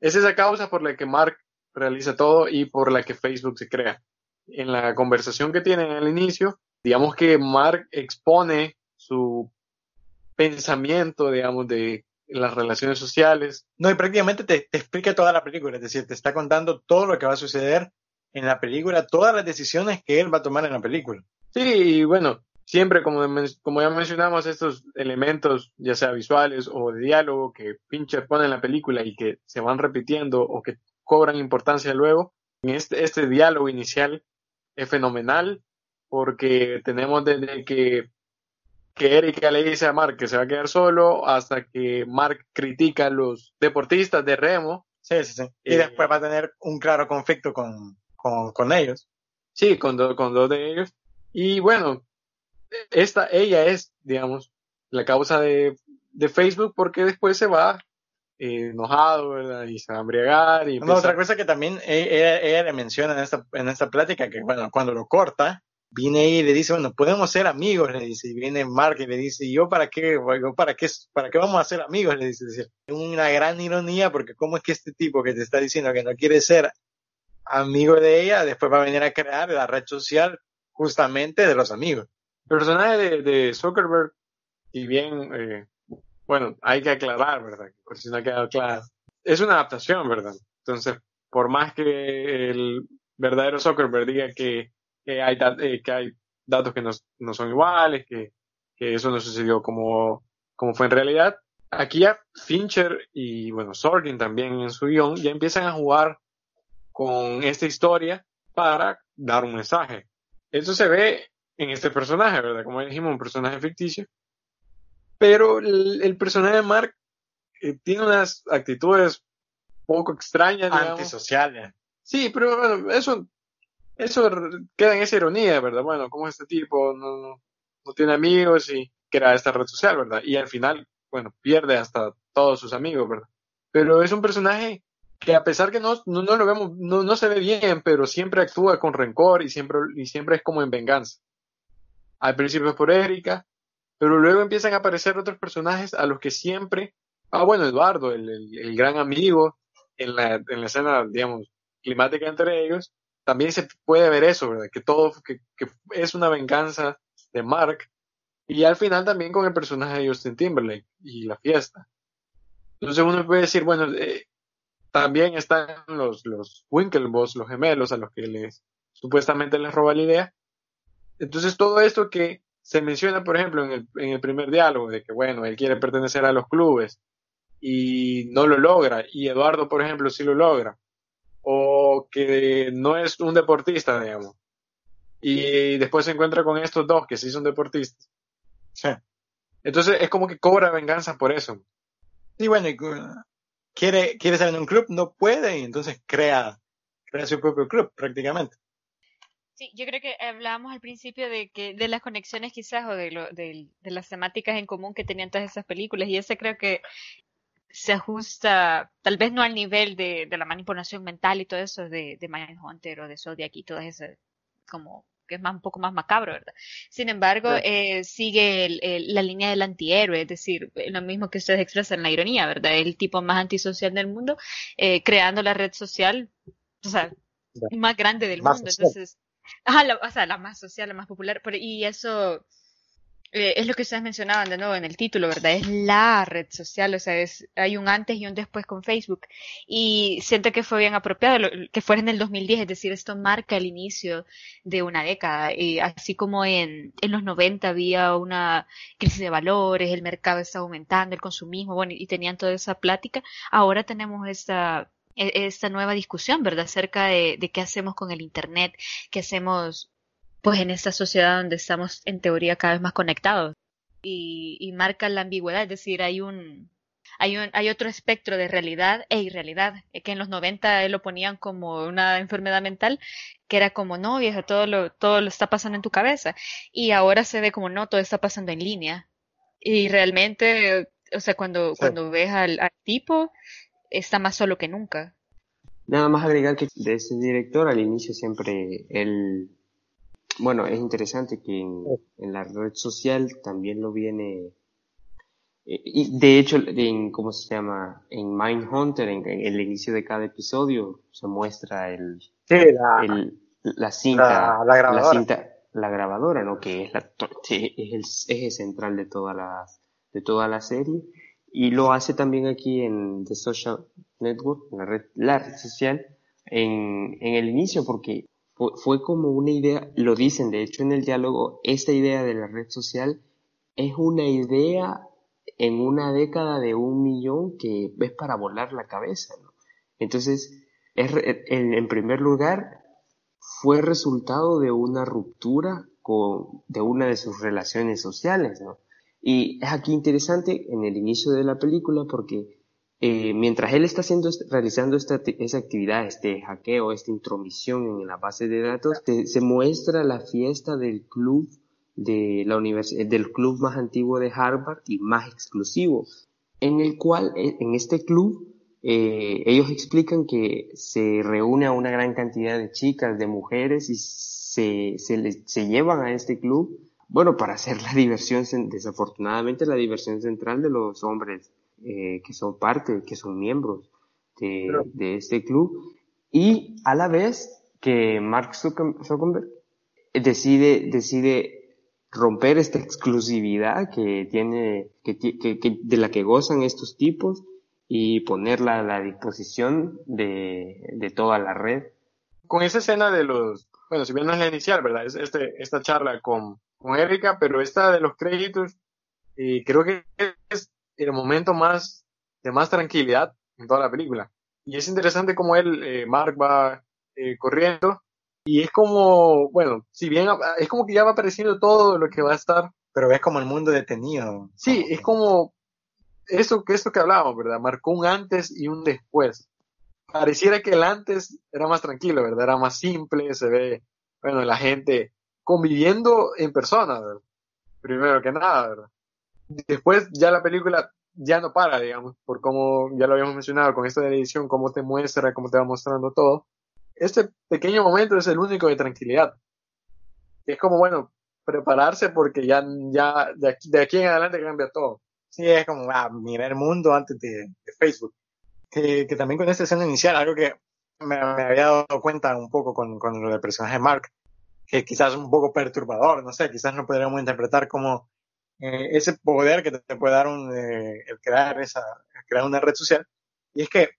S3: es esa causa por la que Mark realiza todo y por la que Facebook se crea. En la conversación que tienen al inicio, digamos que Mark expone su pensamiento, digamos, de las relaciones sociales.
S1: No, y prácticamente te, explica toda la película, es decir, te está contando todo lo que va a suceder en la película, todas las decisiones que él va a tomar en la película.
S3: Sí, y bueno, siempre como, como ya mencionamos, estos elementos, ya sea visuales o de diálogo, que Pincher pone en la película y que se van repitiendo o que cobran importancia luego, en este, este diálogo inicial es fenomenal porque tenemos desde que que Erika le dice a Mark que se va a quedar solo hasta que Mark critica a los deportistas de remo.
S1: Sí, sí, sí. Y eh, después va a tener un claro conflicto con, con, ellos.
S3: Sí, con, con dos de ellos. Y bueno, esta, ella es, digamos, la causa de, de Facebook porque después se va eh, enojado, ¿verdad? Y se va a embriagar. Y
S1: otra cosa que también ella, ella, le menciona en esta, en esta plática, que bueno, cuando lo corta, viene ahí y le dice, bueno, podemos ser amigos, le dice, y viene Mark y le dice, yo para qué, para qué, para qué vamos a ser amigos, le dice, es una gran ironía porque cómo es que este tipo que te está diciendo que no quiere ser amigo de ella, después va a venir a crear la red social justamente de los amigos.
S3: El personaje de, de Zuckerberg, y bien, eh, bueno, hay que aclarar, ¿verdad? Por si no ha quedado claro. Es una adaptación, ¿verdad? Entonces, por más que el verdadero Zuckerberg diga que que hay, eh, que hay datos que no, no son iguales, que, que, eso no sucedió como, como fue en realidad. Aquí ya Fincher y, bueno, Sorkin también en su guion ya empiezan a jugar con esta historia para dar un mensaje. Eso se ve en este personaje, ¿verdad? Como dijimos, un personaje ficticio. Pero el, personaje de Mark eh, tiene unas actitudes poco extrañas.
S1: Antisociales.
S3: Sí, pero bueno, eso eso queda en esa ironía, ¿verdad? Bueno, como este tipo no, no, tiene amigos y crea esta red social, ¿verdad? Y al final, bueno, pierde hasta todos sus amigos, ¿verdad? Pero es un personaje que a pesar que no, no, lo vemos, no, no, se ve bien, pero siempre actúa con rencor y siempre, y siempre es como en venganza. Al principio es por Erika, pero luego empiezan a aparecer otros personajes a los que siempre, ah bueno, Eduardo, el, el, el gran amigo, en la, en la escena, digamos, climática entre ellos, también se puede ver eso, ¿verdad? Que todo, que, es una venganza de Mark. Y al final también con el personaje de Justin Timberlake y la fiesta. Entonces uno puede decir, bueno, eh, también están los, los Winklevoss, los gemelos, a los que les supuestamente les roba la idea. Entonces todo esto que se menciona, por ejemplo, en el, en el primer diálogo, de que, bueno, él quiere pertenecer a los clubes y no lo logra, y Eduardo, por ejemplo, sí lo logra o que no es un deportista, digamos. Y después se encuentra con estos dos que sí son deportistas. Sí. Entonces es como que cobra venganza por eso.
S1: Sí, bueno, quiere, quiere estar en un club, no puede, y entonces crea, crea su propio club prácticamente.
S2: Sí, yo creo que hablábamos al principio de que de las conexiones quizás o de, lo, de, de, las temáticas en común que tenían todas esas películas y ese creo que se ajusta, tal vez no al nivel de, de la manipulación mental y todo eso de, de Mindhunter o de Zodiac y todo eso, como que es más un poco más macabro, ¿verdad? Sin embargo, eh, sigue la línea del antihéroe, es decir, lo mismo que ustedes expresan, la ironía, ¿verdad? El tipo más antisocial del mundo, eh, creando la red social, o sea, más grande del mundo, entonces, ajá, la, o sea, la más social, la más popular, y eso eh, es lo que ustedes mencionaban de nuevo en el título, ¿verdad? Es la red social, o sea, es, hay un antes y un después con Facebook. Y siento que fue bien apropiado que fuera en el 2010, es decir, esto marca el inicio de una década. Y así como en, en los 90 había una crisis de valores, el mercado está aumentando, el consumismo, bueno, y tenían toda esa plática, ahora tenemos esta e, esta nueva discusión, ¿verdad? Acerca de, de qué hacemos con el Internet, qué hacemos pues en esta sociedad donde estamos en teoría cada vez más conectados y, y marca la ambigüedad, es decir, hay un, hay, un, hay otro espectro de realidad e irrealidad, que en los 90 lo ponían como una enfermedad mental, que era como, no, vieja, todo lo, todo lo está pasando en tu cabeza. Y ahora se ve como, no, todo está pasando en línea. Y realmente, o sea, cuando, cuando ves al, al, tipo, está más solo que nunca.
S4: Nada más agregar que de ese director al inicio siempre él, bueno, es interesante que en, en la red social también lo viene, eh, y de hecho, en, ¿cómo se llama? En Mindhunter, en, en el inicio de cada episodio, se muestra el,
S1: Sí, la,
S4: el, la cinta,
S1: la, la grabadora.
S4: cinta, la grabadora, ¿no? Que es, la, es el eje central de toda la, de toda la serie. Y lo hace también aquí en The Social Network, en la red, la red social, en, en el inicio, porque fue, como una idea, lo dicen de hecho en el diálogo, esta idea de la red social es una idea en una década de un millón que es para volar la cabeza, ¿no? Entonces, en, primer lugar, fue resultado de una ruptura de una de sus relaciones sociales, ¿no? Y es aquí interesante en el inicio de la película porque eh, mientras él está haciendo, est- realizando esta, esa actividad, este hackeo, esta intromisión en la base de datos, se, se muestra la fiesta del club de la universidad, del club más antiguo de Harvard y más exclusivo, en el cual, eh, en este club, eh, ellos explican que se reúne a una gran cantidad de chicas, de mujeres y se, se, les- se llevan a este club, bueno, para hacer la diversión, desafortunadamente la diversión central de los hombres eh, que son parte, que son miembros de,
S1: Pero-
S4: de este club y a la vez que Mark Zucker- Zuckerberg decide, decide romper esta exclusividad que tiene, que, que- que- de la que gozan estos tipos y ponerla a la disposición de, de toda la red.
S3: Con esa escena de los, bueno, si bien no es la inicial, ¿verdad? Es este, esta charla con, con Erika, pero esta de los créditos, eh, creo que es el momento más, de más tranquilidad en toda la película. Y es interesante como él, eh, Mark va eh, corriendo y es como, bueno, si bien es como que ya va apareciendo todo lo que va a estar,
S1: Pero ves como el mundo detenido.
S3: Sí, es como eso que esto que hablábamos, ¿verdad? Marcó un antes y un después. Pareciera que el antes era más tranquilo, ¿verdad? Era más simple, se ve, bueno, la gente conviviendo en persona, ¿verdad? Primero que nada, ¿verdad? Después ya la película ya no para, digamos, por cómo ya lo habíamos mencionado con esto de la edición, cómo te muestra, cómo te va mostrando todo. Este pequeño momento es el único de tranquilidad. Es como, bueno, prepararse porque ya, ya de, aquí, de aquí en adelante cambia todo.
S1: Sí, es como, ah, mira el mundo antes de, de Facebook. Que, que también con esta escena inicial, algo que me, me había dado cuenta un poco con, con lo del personaje de Mark, que quizás es un poco perturbador, no sé, quizás no podríamos interpretar como eh, ese poder que te, puede dar un, eh, el crear esa, el crear una red social. Y es que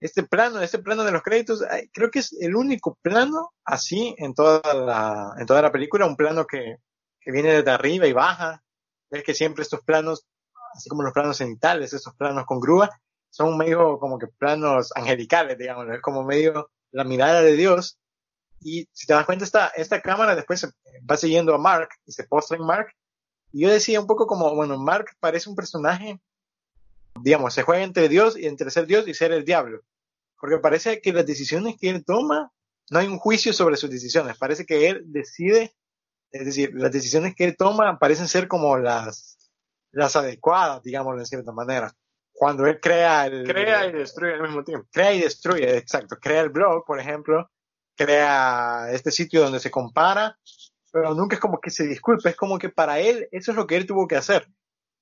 S1: este plano, este plano de los créditos, creo que es el único plano así en toda la, en toda la película, un plano que, que viene desde arriba y baja. Ves que siempre estos planos, así como los planos cenitales, estos planos con grúa, son medio como que planos angelicales, digamos, es como medio la mirada de Dios. Y si te das cuenta, esta, esta cámara después va siguiendo a Mark y se postra en Mark. Y yo decía un poco como, bueno, Mark parece un personaje, digamos, se juega entre Dios y entre ser Dios y ser el diablo. Porque parece que las decisiones que él toma, no hay un juicio sobre sus decisiones. Parece que él decide, es decir, las decisiones que él toma parecen ser como las, las adecuadas, digámoslo de cierta manera. Cuando él crea el...
S3: Crea y destruye al mismo tiempo.
S1: Crea y destruye, exacto. Crea el blog, por ejemplo, crea este sitio donde se compara, pero nunca es como que se disculpe, es como que para él eso es lo que él tuvo que hacer.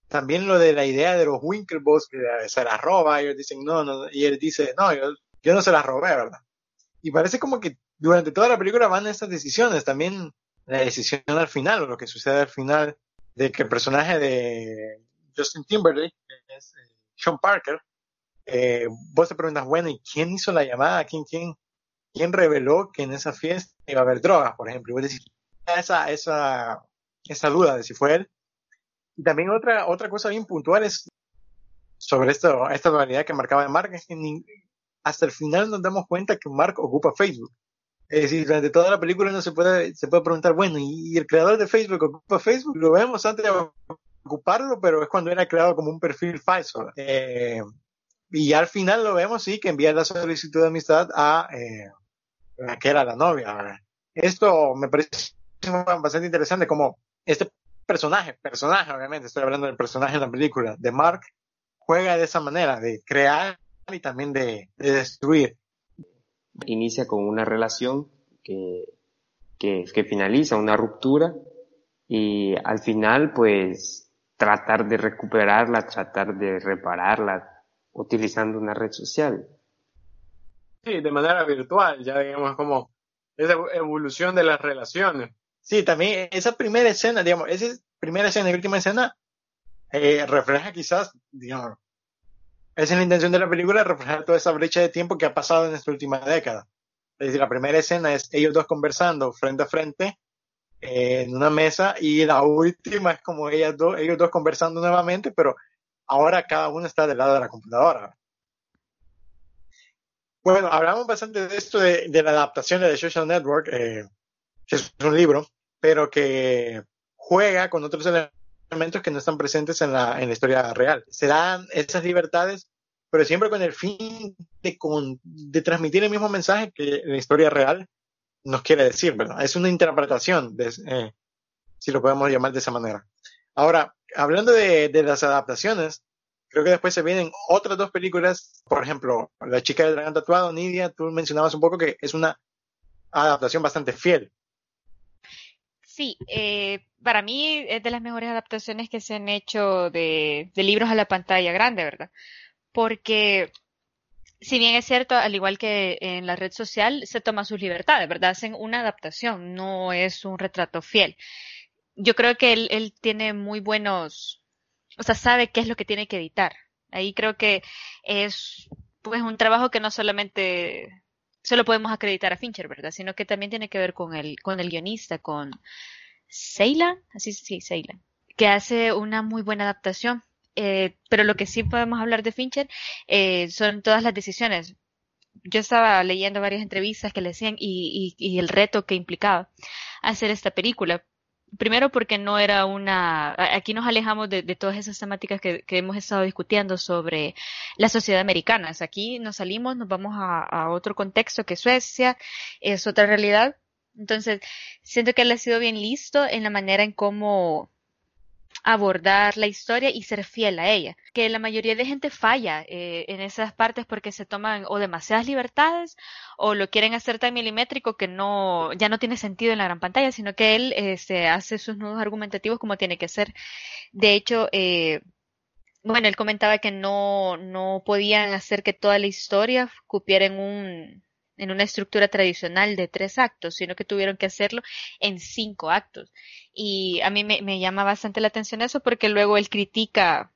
S1: También lo de la idea de los Winklevoss que se las roba, ellos dicen no, no, y él dice, no, yo, no se las robé, ¿verdad? Y parece como que durante toda la película van estas decisiones, también la decisión al final, o lo que sucede al final, de que el personaje de Justin Timberlake, es eh, Sean Parker, eh, vos te preguntas, bueno, ¿y quién hizo la llamada? ¿Quién, quién, quién reveló que en esa fiesta iba a haber drogas, por ejemplo? Y vos decís, esa, esa, esa duda de si fue él. Y también otra, otra cosa bien puntual es sobre esto, esta dualidad que marcaba Mark, es que ni, hasta el final nos damos cuenta que Mark ocupa Facebook. Es decir, durante toda la película uno se puede, se puede preguntar, bueno, ¿y el creador de Facebook ocupa Facebook? Lo vemos antes de ocuparlo, pero es cuando era creado como un perfil falso. Eh, y al final lo vemos, sí, que envía la solicitud de amistad a, eh, a que era la novia. Esto me parece bastante interesante, como este personaje, personaje obviamente, estoy hablando del personaje en la película, de Mark, juega de esa manera, de crear y también de, de destruir.
S4: inicia con una relación que, que, que finaliza, una ruptura, y al final pues tratar de recuperarla, tratar de repararla utilizando una red social.
S3: Sí, de manera virtual, ya digamos como esa evolución de las relaciones.
S1: Sí, también esa primera escena, digamos, esa primera escena y última escena eh, refleja quizás, digamos, esa es la intención de la película, reflejar toda esa brecha de tiempo que ha pasado en esta última década. Es decir, la primera escena es ellos dos conversando frente a frente eh, en una mesa y la última es como ellas ellos dos conversando nuevamente, pero ahora cada uno está del lado de la computadora. Bueno, hablamos bastante de esto de, la adaptación de The Social Network, eh, que es un libro, pero que juega con otros elementos que no están presentes en la, en la historia real. Se dan esas libertades, pero siempre con el fin de, de transmitir el mismo mensaje que la historia real nos quiere decir, ¿verdad? Es una interpretación, eh, si lo podemos llamar de esa manera. Ahora, hablando de, de las adaptaciones, Creo que después se vienen otras dos películas, por ejemplo, La chica del dragón tatuado, Nidia, tú mencionabas un poco que es una adaptación bastante fiel.
S2: Sí, eh, para mí es de las mejores adaptaciones que se han hecho de, libros a la pantalla grande, ¿verdad? Porque si bien es cierto, al igual que en la red social, se toma sus libertades, ¿verdad? Hacen una adaptación, no es un retrato fiel. Yo creo que él, él tiene muy buenos, o sea, sabe qué es lo que tiene que editar. Ahí creo que es pues un trabajo que no solamente se lo podemos acreditar a Fincher, ¿verdad? Sino que también tiene que ver con el, con el guionista, con Ceylan, así sí, Ceylan, que hace una muy buena adaptación. Eh, pero lo que sí podemos hablar de Fincher eh, son todas las decisiones. Yo estaba leyendo varias entrevistas que le hacían y, y, y el reto que implicaba hacer esta película, primero porque no era una, aquí nos alejamos de, todas esas temáticas que, hemos estado discutiendo sobre la sociedad americana. Aquí nos salimos, nos vamos a, a, otro contexto que Suecia, es otra realidad. Entonces, siento que él ha sido bien listo en la manera en cómo abordar la historia y ser fiel a ella. Que la mayoría de gente falla eh, en esas partes porque se toman o demasiadas libertades o lo quieren hacer tan milimétrico que no ya no tiene sentido en la gran pantalla, sino que él se este, hace sus nudos argumentativos como tiene que ser. De hecho, eh, bueno, él comentaba que no, no podían hacer que toda la historia cupiera en un en una estructura tradicional de tres actos, sino que tuvieron que hacerlo en cinco actos. Y a mí me, llama bastante la atención eso porque luego él critica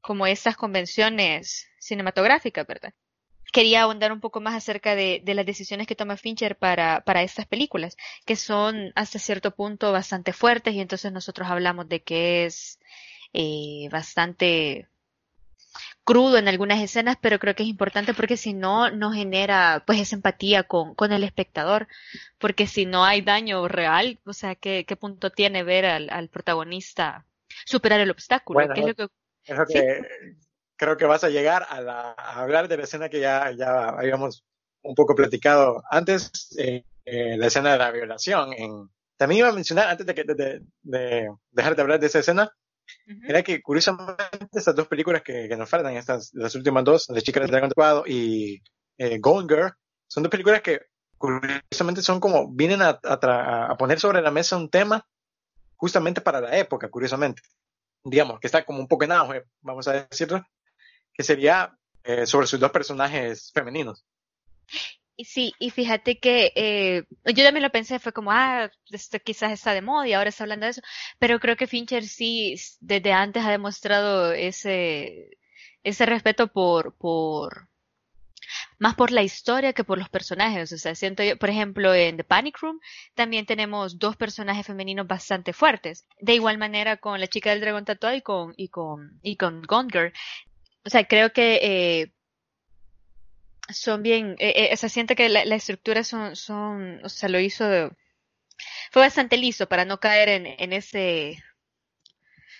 S2: como esas convenciones cinematográficas, ¿verdad? Quería ahondar un poco más acerca de, las decisiones que toma Fincher para, para estas películas, que son hasta cierto punto bastante fuertes y entonces nosotros hablamos de que es eh, bastante crudo en algunas escenas, pero creo que es importante porque si no, no genera pues esa empatía con, con el espectador, porque si no hay daño real, o sea, ¿qué, qué punto tiene ver al, al protagonista superar el obstáculo?
S1: es lo que... que creo que vas a llegar a, la, a, hablar de la escena que ya, ya habíamos un poco platicado antes, eh, eh, la escena de la violación. En... También iba a mencionar, antes de, que, de, de dejar de hablar de esa escena, era que curiosamente estas dos películas que, nos faltan, estas, las últimas dos, de Chica del Dragón Tatuado y eh, Girl, son dos películas que curiosamente son como, vienen a, a, poner sobre la mesa un tema justamente para la época, curiosamente. Digamos, que está como un poco en auge, vamos a decirlo, que sería eh, sobre sus dos personajes femeninos.
S2: Sí, y fíjate que eh, yo también lo pensé, fue como, ah, quizás está de moda y ahora está hablando de eso, pero creo que Fincher sí, desde antes ha demostrado ese, ese respeto por, por, más por la historia que por los personajes. O sea, siento yo, por ejemplo, en The Panic Room también tenemos dos personajes femeninos bastante fuertes. De igual manera con la chica del dragón tatuado y con, y con, y con Gone O sea, creo que, eh, son bien, eh, eh, se siente que la, estructura son, son, o sea, lo hizo, fue bastante liso para no caer en, en ese,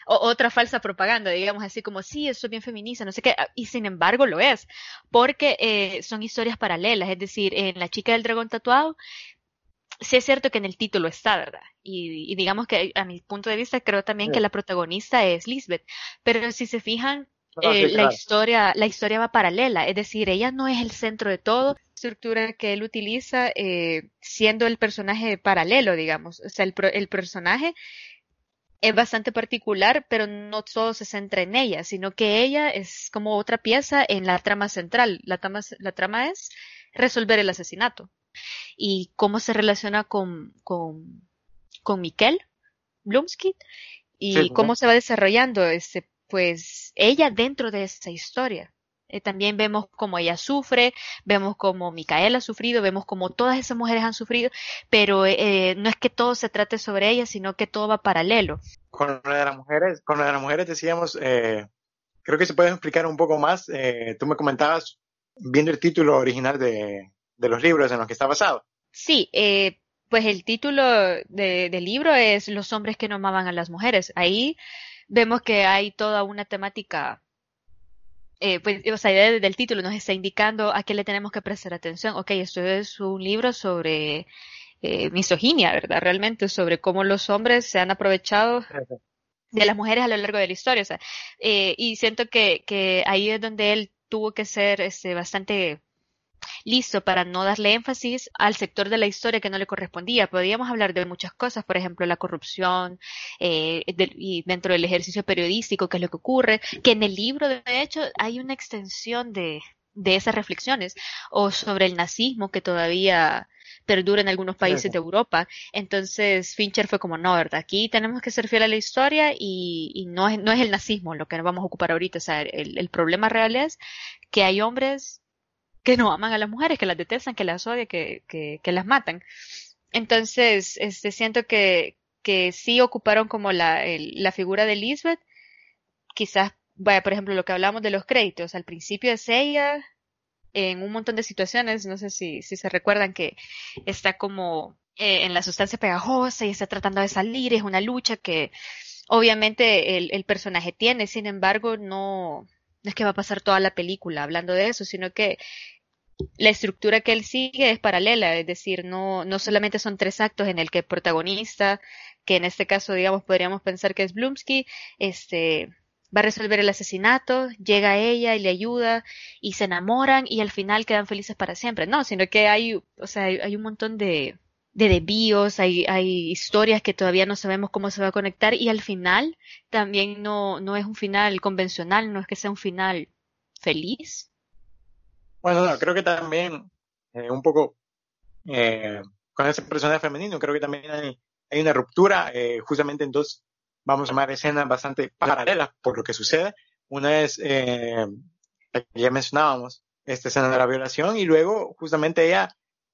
S2: otra falsa propaganda, digamos así como, sí, eso es bien feminista, no sé qué, y sin embargo lo es, porque eh, son historias paralelas, es decir, en La chica del dragón tatuado, sí es cierto que en el título está, ¿verdad? Y, y digamos que a mi punto de vista creo también que la protagonista es Lisbeth, pero si se fijan, eh, la historia, la historia va paralela, es decir, ella no es el centro de todo, estructura que él utiliza eh, siendo el personaje paralelo, digamos, o sea, el, el personaje es bastante particular, pero no todo se centra en ella, sino que ella es como otra pieza en la trama central. La trama, la trama es resolver el asesinato. Y cómo se relaciona con, con, con Mikel Blumsky y cómo se va desarrollando este, pues ella dentro de esa historia. Eh, también vemos cómo ella sufre, vemos cómo Micaela ha sufrido, vemos cómo todas esas mujeres han sufrido, pero eh, no es que todo se trate sobre ella, sino que todo va paralelo.
S1: Con lo de las mujeres, con lo de las mujeres decíamos, eh, creo que se puede explicar un poco más. tú me comentabas, viendo el título original de, de los libros en los que está basado.
S2: Sí, pues el título del libro es Los hombres que no amaban a las mujeres. Ahí vemos que hay toda una temática eh, pues, o sea, desde el título nos está indicando a qué le tenemos que prestar atención. Ok, esto es un libro sobre eh, misoginia, ¿verdad? Realmente sobre cómo los hombres se han aprovechado de las mujeres a lo largo de la historia. O sea, eh, y siento que, que ahí es donde él tuvo que ser este, bastante listo para no darle énfasis al sector de la historia que no le correspondía. Podríamos hablar de muchas cosas, por ejemplo, la corrupción eh, y dentro del ejercicio periodístico, qué es lo que ocurre, que en el libro, de hecho, hay una extensión de, de esas reflexiones, o sobre el nazismo que todavía perdura en algunos países de Europa. Entonces Fincher fue como, no, ¿verdad? Aquí tenemos que ser fiel a la historia y, y no, es, no es el nazismo lo que nos vamos a ocupar ahorita. O sea, el, el problema real es que hay hombres que no aman a las mujeres, que las detestan, que las odian, que, que, que las matan. Entonces, este, siento que, que sí ocuparon como la, la figura de Lisbeth. Quizás, vaya, por ejemplo, lo que hablamos de los créditos. Al principio es ella, en un montón de situaciones, no sé si, si se recuerdan que está como eh, en la sustancia pegajosa y está tratando de salir, es una lucha que obviamente el, el personaje tiene, sin embargo, no, no es que va a pasar toda la película hablando de eso, sino que la estructura que él sigue es paralela, es decir, no, no solamente son tres actos en el que el protagonista, que en este caso, digamos, podríamos pensar que es Blumsky, este, va a resolver el asesinato, llega a ella y le ayuda y se enamoran y al final quedan felices para siempre. No, sino que hay, o sea, hay, un montón de, de desvíos, hay, hay historias que todavía no sabemos cómo se va a conectar y al final también no, no es un final convencional, no es que sea un final feliz,
S1: bueno, no, creo que también eh, un poco eh, con ese personaje femenino, creo que también hay, una ruptura eh, justamente en dos, vamos a llamar escenas bastante paralelas por lo que sucede. Una es, ya mencionábamos, esta escena de la violación y luego justamente ella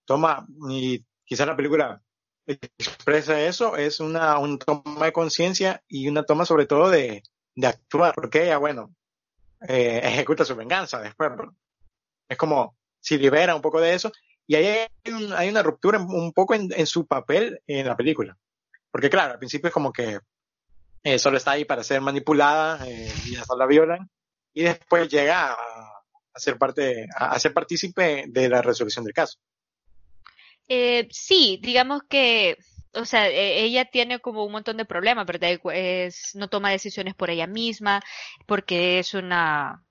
S1: toma, y quizás la película expresa eso, es una, una toma de conciencia y una toma sobre todo de, de actuar, porque ella, bueno, eh, ejecuta su venganza después, es como si libera un poco de eso. Y ahí hay, hay una ruptura un poco en, su papel en la película. Porque claro, al principio es como que eh, solo está ahí para ser manipulada eh, y hasta la violan. Y después llega a, a ser parte, a, ser partícipe de la resolución del caso.
S2: Eh, sí, digamos que, o sea, e, ella tiene como un montón de problemas, ¿verdad? No toma decisiones por ella misma, porque es una,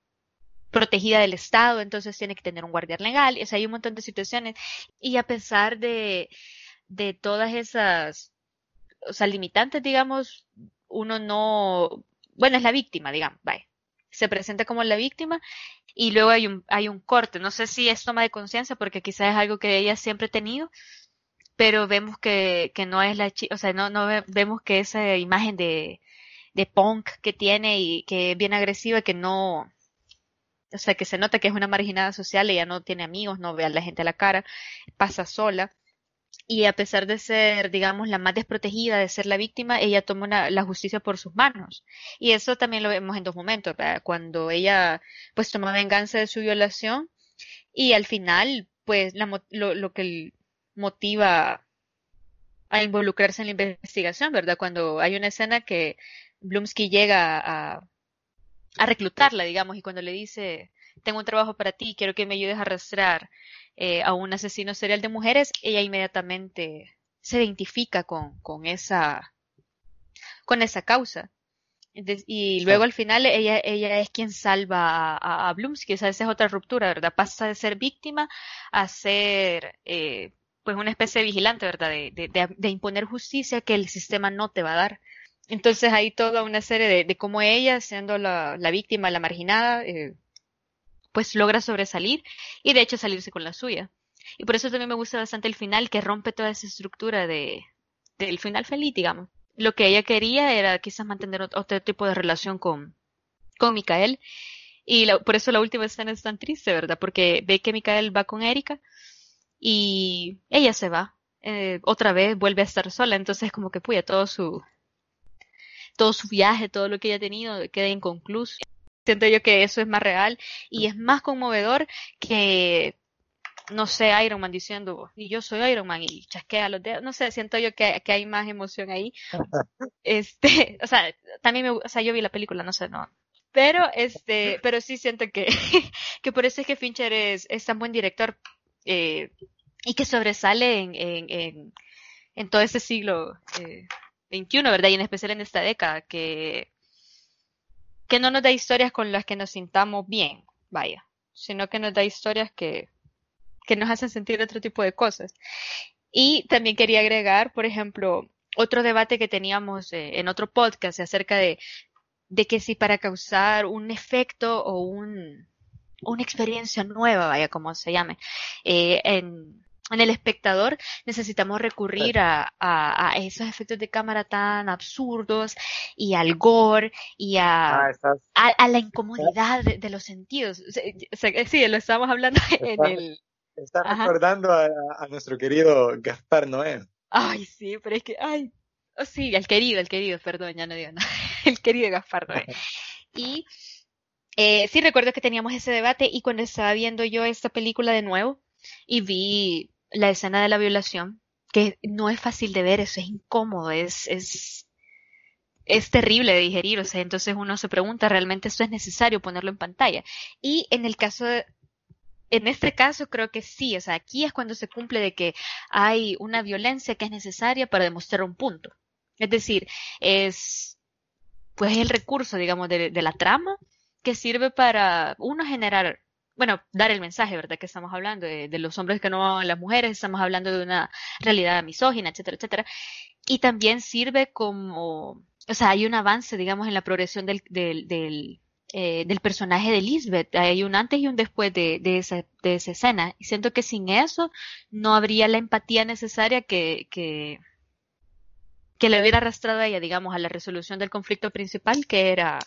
S2: protegida del Estado, entonces tiene que tener un guardián legal, o sea, hay un montón de situaciones. Y a pesar de, de todas esas, o sea, limitantes, digamos, uno no, bueno, es la víctima, digamos, vaya. Se presenta como la víctima y luego hay un, hay un corte. No sé si es toma de conciencia porque quizás es algo que ella siempre ha tenido, pero vemos que, que no es la chica, o sea, no, no vemos que esa imagen de, de punk que tiene y que es bien agresiva, que no, o sea, que se nota que es una marginada social, ella no tiene amigos, no ve a la gente a la cara, pasa sola. Y a pesar de ser, digamos, la más desprotegida, de ser la víctima, ella toma una, la justicia por sus manos. Y eso también lo vemos en dos momentos, ¿verdad? cuando ella pues toma venganza de su violación y al final, pues la, lo, lo que motiva a involucrarse en la investigación, ¿verdad? Cuando hay una escena que Blumsky llega a, a reclutarla, digamos, y cuando le dice, tengo un trabajo para ti, quiero que me ayudes a arrastrar eh, a un asesino serial de mujeres, ella inmediatamente se identifica con, con esa, con esa causa. y luego al final ella, ella es quien salva a, a, Blumsky, o sea, esa es otra ruptura, ¿verdad? Pasa de ser víctima a ser eh, pues una especie de vigilante, ¿verdad? De, de, de, imponer justicia que el sistema no te va a dar. Entonces hay toda una serie de, de cómo ella, siendo la, la víctima, la marginada, eh, pues logra sobresalir y de hecho salirse con la suya. Y por eso también me gusta bastante el final, que rompe toda esa estructura de, del final feliz, digamos lo que ella quería era quizás mantener otro tipo de relación con, con Micael. Y por eso la última escena es tan triste, ¿verdad? Porque ve que Micael va con Erika y ella se va. Eh, otra vez vuelve a estar sola. Entonces como que puya, todo su, todo su viaje, todo lo que ella ha tenido queda inconcluso. Siento yo que eso es más real y es más conmovedor que no sé, Iron Man diciendo, y yo soy Iron Man y chasquea los dedos, no sé, siento yo que, que hay más emoción ahí. este, o sea, también me, o sea, yo vi la película, no sé, no. Pero, este, pero sí siento que, que por eso es que Fincher es, es tan buen director, eh, y que sobresale en, en, en, en todo ese siglo eh, XXI, ¿verdad? Y en especial en esta década, que, que no nos da historias con las que nos sintamos bien, vaya, sino que nos da historias que, que nos hacen sentir otro tipo de cosas. Y también quería agregar, por ejemplo, otro debate que teníamos eh, en otro podcast acerca de, de que si para causar un efecto o un, una experiencia nueva, vaya como se llame, eh, en, en el espectador necesitamos recurrir a, a, a, esos efectos de cámara tan absurdos y al gore y a, ah, a, a, la incomodidad de, de los sentidos. sí, lo estábamos hablando en el,
S1: Está recordando a, nuestro querido Gaspar Noé.
S2: Ay, sí, pero es que, ay, oh, sí, el querido, el querido, perdón, ya no digo nada, el querido Gaspar Noé. Y eh, sí recuerdo que teníamos ese debate y cuando estaba viendo yo esta película de nuevo y vi la escena de la violación, que no es fácil de ver, eso es incómodo, es, es, es terrible de digerir, o sea, entonces uno se pregunta, ¿realmente esto es necesario ponerlo en pantalla? Y en el caso de, en este caso creo que sí, o sea, aquí es cuando se cumple de que hay una violencia que es necesaria para demostrar un punto. Es decir, es pues el recurso, digamos, de, de la trama que sirve para uno generar, bueno, dar el mensaje, ¿verdad? Que estamos hablando de, los hombres que no aman a las mujeres, estamos hablando de una realidad misógina, etcétera, etcétera. Y también sirve como, o sea, hay un avance, digamos, en la progresión del, del, del eh, del personaje de Lisbeth. Hay un antes y un después de, de, esa, de esa escena. Y siento que sin eso no habría la empatía necesaria que, que, que le hubiera arrastrado a ella, digamos, a la resolución del conflicto principal, que era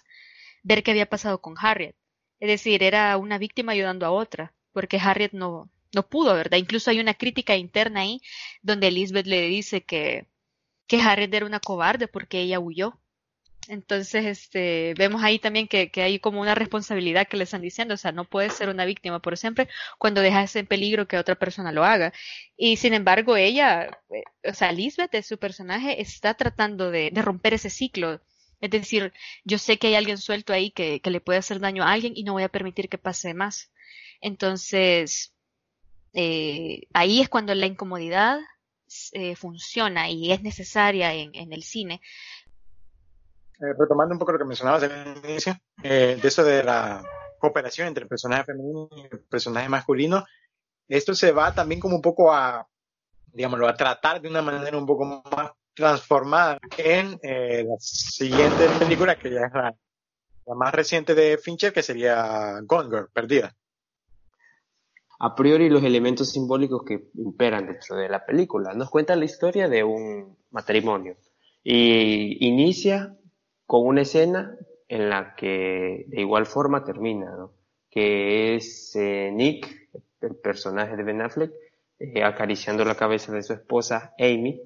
S2: ver qué había pasado con Harriet. Es decir, era una víctima ayudando a otra, porque Harriet no, no pudo, ¿verdad? Incluso hay una crítica interna ahí donde Elizabeth le dice que, que Harriet era una cobarde porque ella huyó. Entonces, este, vemos ahí también que, que, hay como una responsabilidad que le están diciendo, o sea, no puedes ser una víctima por siempre cuando dejas en peligro que otra persona lo haga. Y sin embargo, ella, eh, o sea, Lisbeth, su personaje, está tratando de, de, romper ese ciclo. Es decir, yo sé que hay alguien suelto ahí que, le puede hacer daño a alguien y no voy a permitir que pase más. Entonces, eh, ahí es cuando la incomodidad eh, funciona y es necesaria en, el cine
S1: eh, retomando un poco lo que mencionabas al inicio, de eso de la cooperación entre el personaje femenino y el personaje masculino, esto se va también como un poco a, digámoslo, a tratar de una manera un poco más transformada en eh, la siguiente película, que ya es la, más reciente de Fincher, que sería Gone Girl, Perdida.
S4: A priori, los elementos simbólicos que imperan dentro de la película. Nos cuentan la historia de un matrimonio. Y inicia con una escena en la que de igual forma termina, que es eh, Nick, el personaje de Ben Affleck, eh, acariciando la cabeza de su esposa Amy,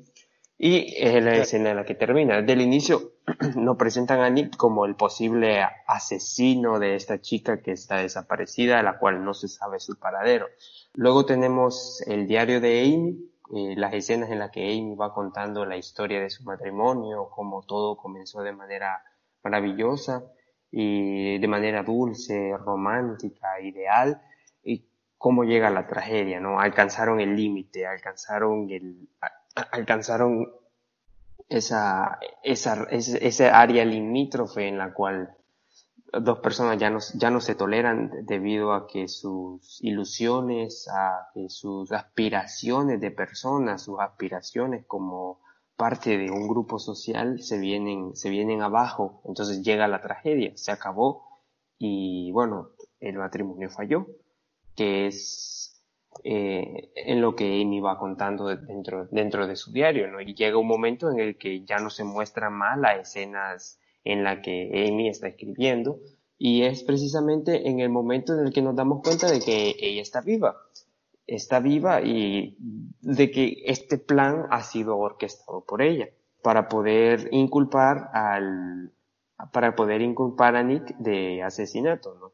S4: y es la escena en la que termina. Del inicio nos presentan a Nick como el posible asesino de esta chica que está desaparecida, a la cual no se sabe su paradero. Luego tenemos el diario de Amy, eh, las escenas en las que Amy va contando la historia de su matrimonio, cómo todo comenzó de manera maravillosa y de manera dulce, romántica, ideal, y cómo llega la tragedia, ¿no? Alcanzaron el límite, alcanzaron el, alcanzaron esa, esa, ese, área limítrofe en la cual dos personas ya no, ya no se toleran debido a que sus ilusiones, a que sus aspiraciones de personas, sus aspiraciones como parte de un grupo social se vienen, se vienen abajo, entonces llega la tragedia, se acabó y bueno, el matrimonio falló, que es eh, en lo que Amy va contando dentro, dentro de su diario, ¿no? Y llega un momento en el que ya no se muestran más las escenas en la que Amy está escribiendo, y es precisamente en el momento en el que nos damos cuenta de que ella está viva, está viva y de que este plan ha sido orquestado por ella para poder inculpar al para poder inculpar a Nick de asesinato, ¿no?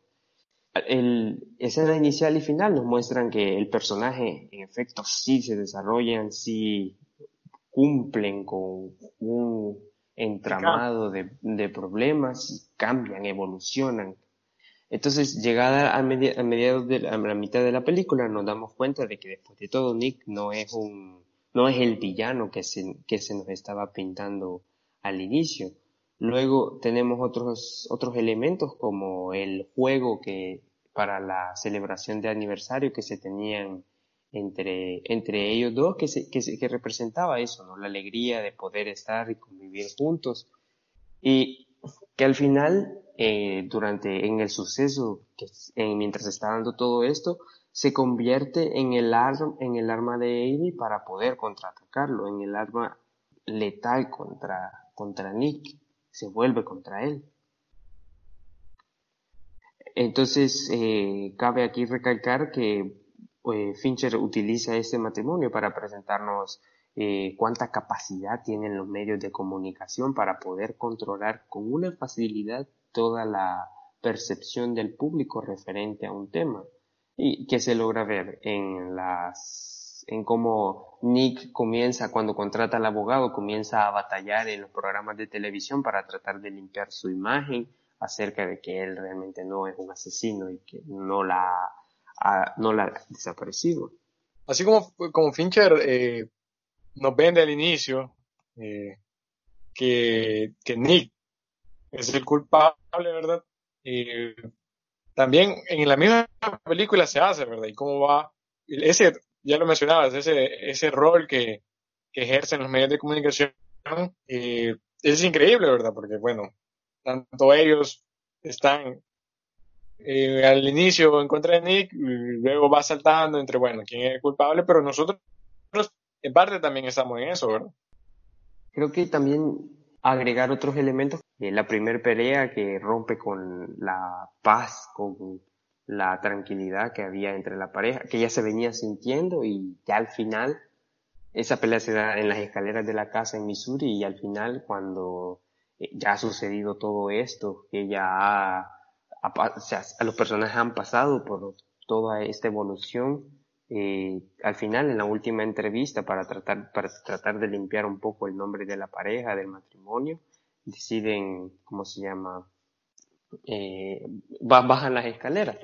S4: El, escena inicial y final nos muestran que el personaje en efecto sí se desarrollan, sí cumplen con un entramado de, de problemas, cambian, evolucionan. Entonces, llegada a, mediados de la, a la mitad de la película, nos damos cuenta de que después de todo Nick no es un, no es el villano que se, que se nos estaba pintando al inicio. Luego tenemos otros, otros elementos como el juego que para la celebración de aniversario que se tenían entre, entre ellos dos, que, se, que, representaba eso, ¿no? La alegría de poder estar y convivir juntos. Y que al final, eh, durante, en el suceso, mientras está dando todo esto, se convierte en el, arma, en el arma de Amy para poder contraatacarlo, en el arma letal contra, contra Nick se vuelve contra él. Entonces, eh, cabe aquí recalcar que eh, Fincher utiliza este matrimonio para presentarnos eh, cuánta capacidad tienen los medios de comunicación para poder controlar con una facilidad toda la percepción del público referente a un tema y que se logra ver en las en cómo Nick comienza, cuando contrata al abogado, comienza a batallar en los programas de televisión para tratar de limpiar su imagen acerca de que él realmente no es un asesino y que no la ha, no la desaparecido.
S3: Así como, como Fincher eh, nos vende al inicio eh, que, que Nick es el culpable, ¿verdad? Eh, también en la misma película se hace, ¿verdad? Y cómo va ese ya lo mencionabas, ese, ese rol que, que ejercen los medios de comunicación eh, es increíble, ¿verdad? Porque, bueno, tanto ellos están eh, al inicio en contra de Nick, luego va saltando entre, bueno, quién es el culpable, pero nosotros en parte también estamos en eso, ¿verdad?
S4: Creo que también agregar otros elementos, eh, la primer pelea que rompe con la paz, con la tranquilidad que había entre la pareja, que ya se venía sintiendo y ya al final, esa pelea se da en las escaleras de la casa en Missouri y al final cuando eh, ya ha sucedido todo esto, que ya los personajes han pasado por toda esta evolución, eh, al final en la última entrevista para tratar, para tratar de limpiar un poco el nombre de la pareja, del matrimonio, deciden, ¿cómo se llama? eh, bajan las escaleras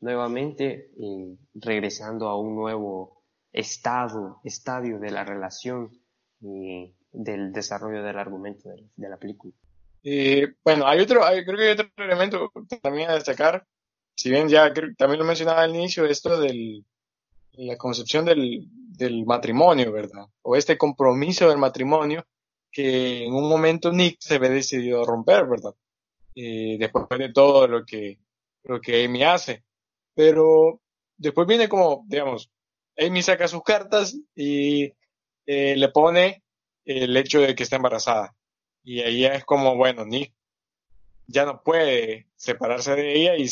S4: nuevamente eh, regresando a un nuevo estado, estadio de la relación y del desarrollo del argumento de, la película.
S3: bueno, hay otro, creo que hay otro elemento también a destacar, si bien ya también lo mencionaba al inicio, esto de la concepción del, del matrimonio, ¿verdad? O este compromiso del matrimonio que en un momento Nick se ve decidido a romper, ¿verdad? eh, después de todo lo que, lo que Amy hace. Pero después viene como, digamos, Amy saca sus cartas y eh, le pone el hecho de que está embarazada. Y ahí es como, bueno, Nick ya no puede separarse de ella y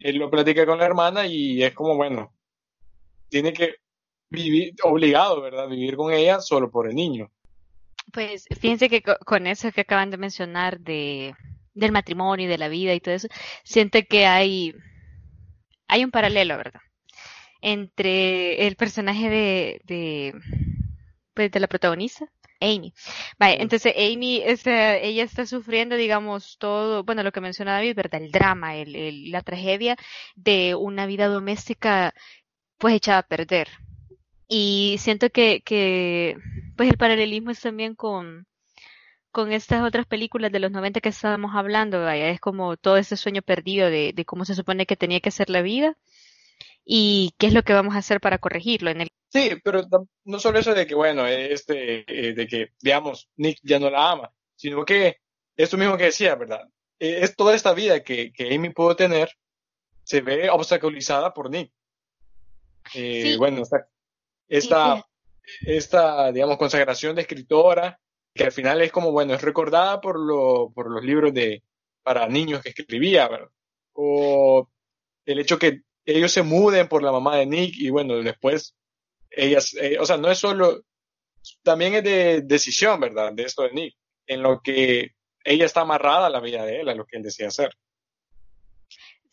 S3: él lo platica con la hermana y es como, bueno, tiene que vivir, obligado, ¿verdad? Vivir con ella solo por el niño.
S2: Pues fíjense que con eso que acaban de mencionar de del matrimonio y de la vida y todo eso, siento que hay, hay un paralelo, ¿verdad? Entre el personaje de, de, pues, de la protagonista, Amy. Vale, entonces Amy, ella está sufriendo, digamos, todo, bueno, lo que mencionaba David, ¿verdad? El drama, el, el, la tragedia de una vida doméstica, pues echada a perder. Y siento que, que pues el paralelismo es también con, con estas otras películas de los 90 que estábamos hablando, vaya, es como todo ese sueño perdido de, de cómo se supone que tenía que ser la vida y qué es lo que vamos a hacer para corregirlo en el
S3: Sí, pero no solo eso de que, bueno, este, eh, de que, digamos, Nick ya no la ama, sino que esto mismo que decía, ¿verdad? Eh, es toda esta vida que, que Amy pudo tener, se ve obstaculizada por Nick. Eh,
S2: Sí.
S3: Bueno, esta, esta, esta, digamos, consagración de escritora, que al final es como, bueno, es recordada por, lo, por los libros de, para niños que escribía, ¿verdad? O el hecho que ellos se muden por la mamá de Nick y bueno, después ellas, eh, o sea, no es solo, también es de decisión, ¿verdad? De esto de Nick, en lo que ella está amarrada a la vida de él, a lo que él decía hacer.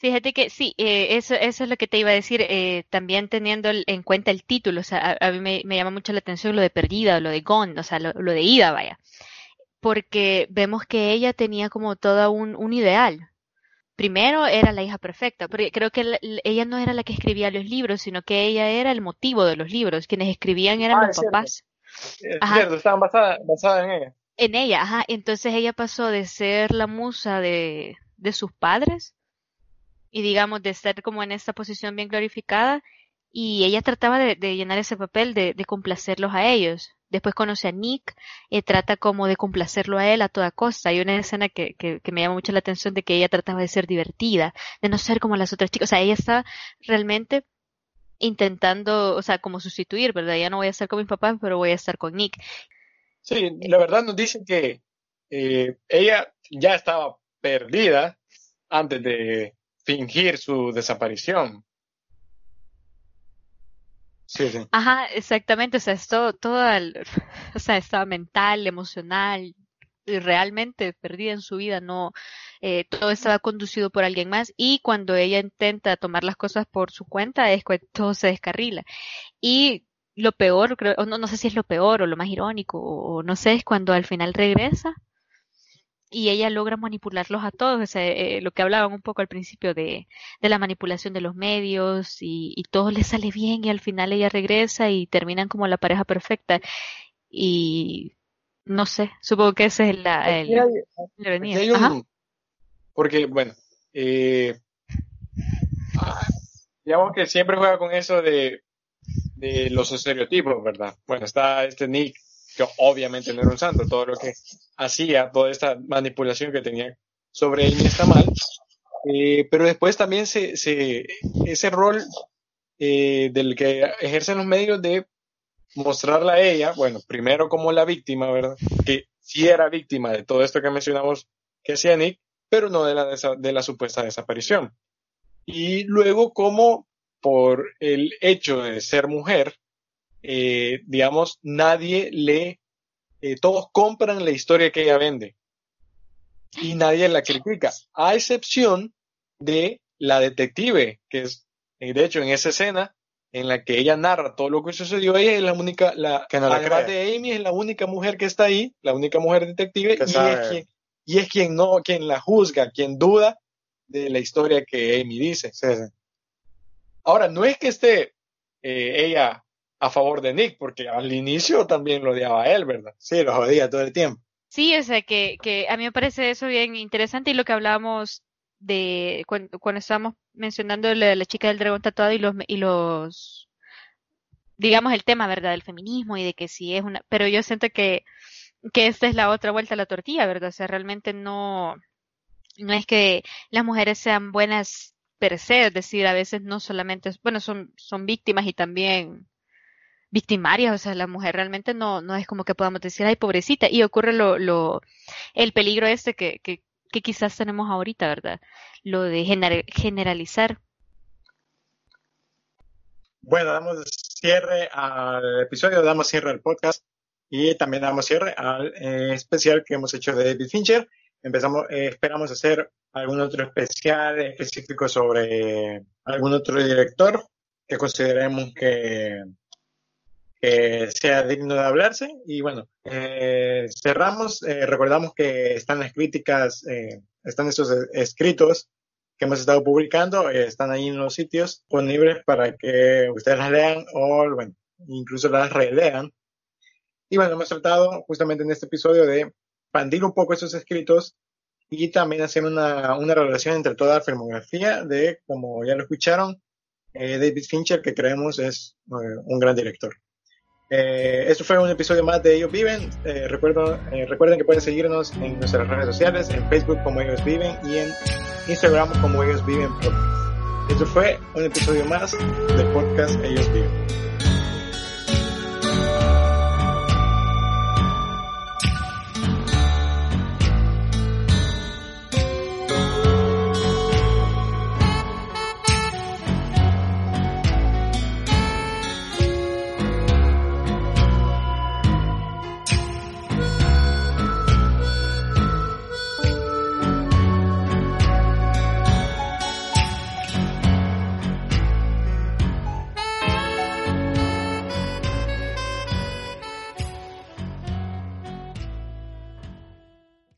S2: Fíjate que sí, eh, eso, eso es lo que te iba a decir, eh, también teniendo en cuenta el título, o sea, a, a mí me, me llama mucho la atención lo de perdida, lo de gone, o sea, lo, lo de ida, vaya, porque vemos que ella tenía como todo un, un ideal. Primero era la hija perfecta, porque creo que la- la- ella no era la que escribía los libros, sino que ella era el motivo de los libros, quienes escribían eran
S3: Ah,
S2: los
S3: es cierto.
S2: papás.
S3: Es
S2: Ajá.
S3: cierto, estaban basadas basada en ella.
S2: En ella, ajá. Entonces ella pasó de ser la musa de, de sus padres y digamos de estar como en esta posición bien glorificada y ella trataba de, llenar ese papel de, complacerlos a ellos. Después conoce a Nick y trata como de complacerlo a él a toda costa. Hay una escena que, me llama mucho la atención de que ella trataba de ser divertida, de no ser como las otras chicas. O sea, ella está realmente intentando, o sea, como sustituir, ¿verdad? Ya no voy a estar con mis papás, pero voy a estar con Nick.
S3: Sí, la verdad nos dicen que eh, ella ya estaba perdida antes de fingir su desaparición.
S1: Sí, sí.
S2: Ajá, exactamente, o sea, es todo, todo o sea, estaba mental, emocional, y realmente perdida en su vida, no, eh, todo estaba conducido por alguien más y cuando ella intenta tomar las cosas por su cuenta es todo se descarrila. Y lo peor, creo, no, no sé si es lo peor o lo más irónico o no sé, es cuando al final regresa y ella logra manipularlos a todos, o sea, eh, lo que hablaban un poco al principio de, de la manipulación de los medios y, y todo le sale bien y al final ella regresa y terminan como la pareja perfecta y no sé, supongo que ese es la, el,
S3: hay un-
S2: Ajá.
S3: porque, bueno, eh, digamos que siempre juega con eso de, de los estereotipos, ¿verdad? Bueno, está este Nick, que obviamente no era un santo, todo lo que hacía, toda esta manipulación que tenía sobre Amy está mal, eh, pero después también se, se, ese rol eh, del que ejercen los medios de mostrarla a ella, bueno, primero como la víctima, ¿verdad? Que sí era víctima de todo esto que mencionamos que hacía Nick, pero no de la, de la supuesta desaparición. Y luego como por el hecho de ser mujer, eh, digamos, nadie le, eh, todos compran la historia que ella vende y nadie la critica, a excepción de la detective, que es, eh, de hecho, en esa escena en la que ella narra todo lo que sucedió, ella es la única, la,
S1: Que no la
S3: además
S1: cree.
S3: de Amy, es la única mujer que está ahí, la única mujer detective,
S1: Que
S3: y
S1: sabe.
S3: es, quien, y es quien no, quien la juzga, quien duda de la historia que Amy dice.
S1: Sí, sí.
S3: Ahora, no es que esté eh, ella a favor de Nick, porque al inicio también lo odiaba a él, ¿verdad?
S1: Sí, lo jodía todo el tiempo.
S2: Sí, o sea, que, que a mí me parece eso bien interesante y lo que hablábamos de cuando, cuando estábamos mencionando la, la chica del dragón tatuado y los, y los, digamos, el tema, ¿verdad? Del feminismo y de que sí es una, pero yo siento que, que esta es la otra vuelta a la tortilla, ¿verdad? O sea, realmente no, no es que las mujeres sean buenas per se, es decir, a veces no solamente, bueno, son, son víctimas y también victimarias, o sea, la mujer realmente no, no es como que podamos decir, ay, pobrecita, y ocurre lo, lo, el peligro este que, que, que quizás tenemos ahorita, ¿verdad? Lo de gener- generalizar.
S1: Bueno, damos cierre al episodio, damos cierre al podcast y también damos cierre al eh, especial que hemos hecho de David Fincher. Empezamos, eh, esperamos hacer algún otro especial específico sobre algún otro director que consideremos que, que sea digno de hablarse. Y bueno, eh, cerramos, eh, recordamos que están las críticas, eh, están esos eh, escritos que hemos estado publicando, eh, están ahí en los sitios disponibles para que ustedes las lean o, bueno, incluso las relean. Y bueno, hemos tratado justamente en este episodio de expandir un poco esos escritos y también hacer una, una relación entre toda la filmografía de, como ya lo escucharon, eh, David Fincher, que creemos es eh, un gran director. Eh, esto fue un episodio más de Ellos Viven. Eh, eh, recuerden que pueden seguirnos en nuestras redes sociales, en Facebook como Ellos Viven y en Instagram como Ellos Viven. Esto fue un episodio más del podcast Ellos Viven.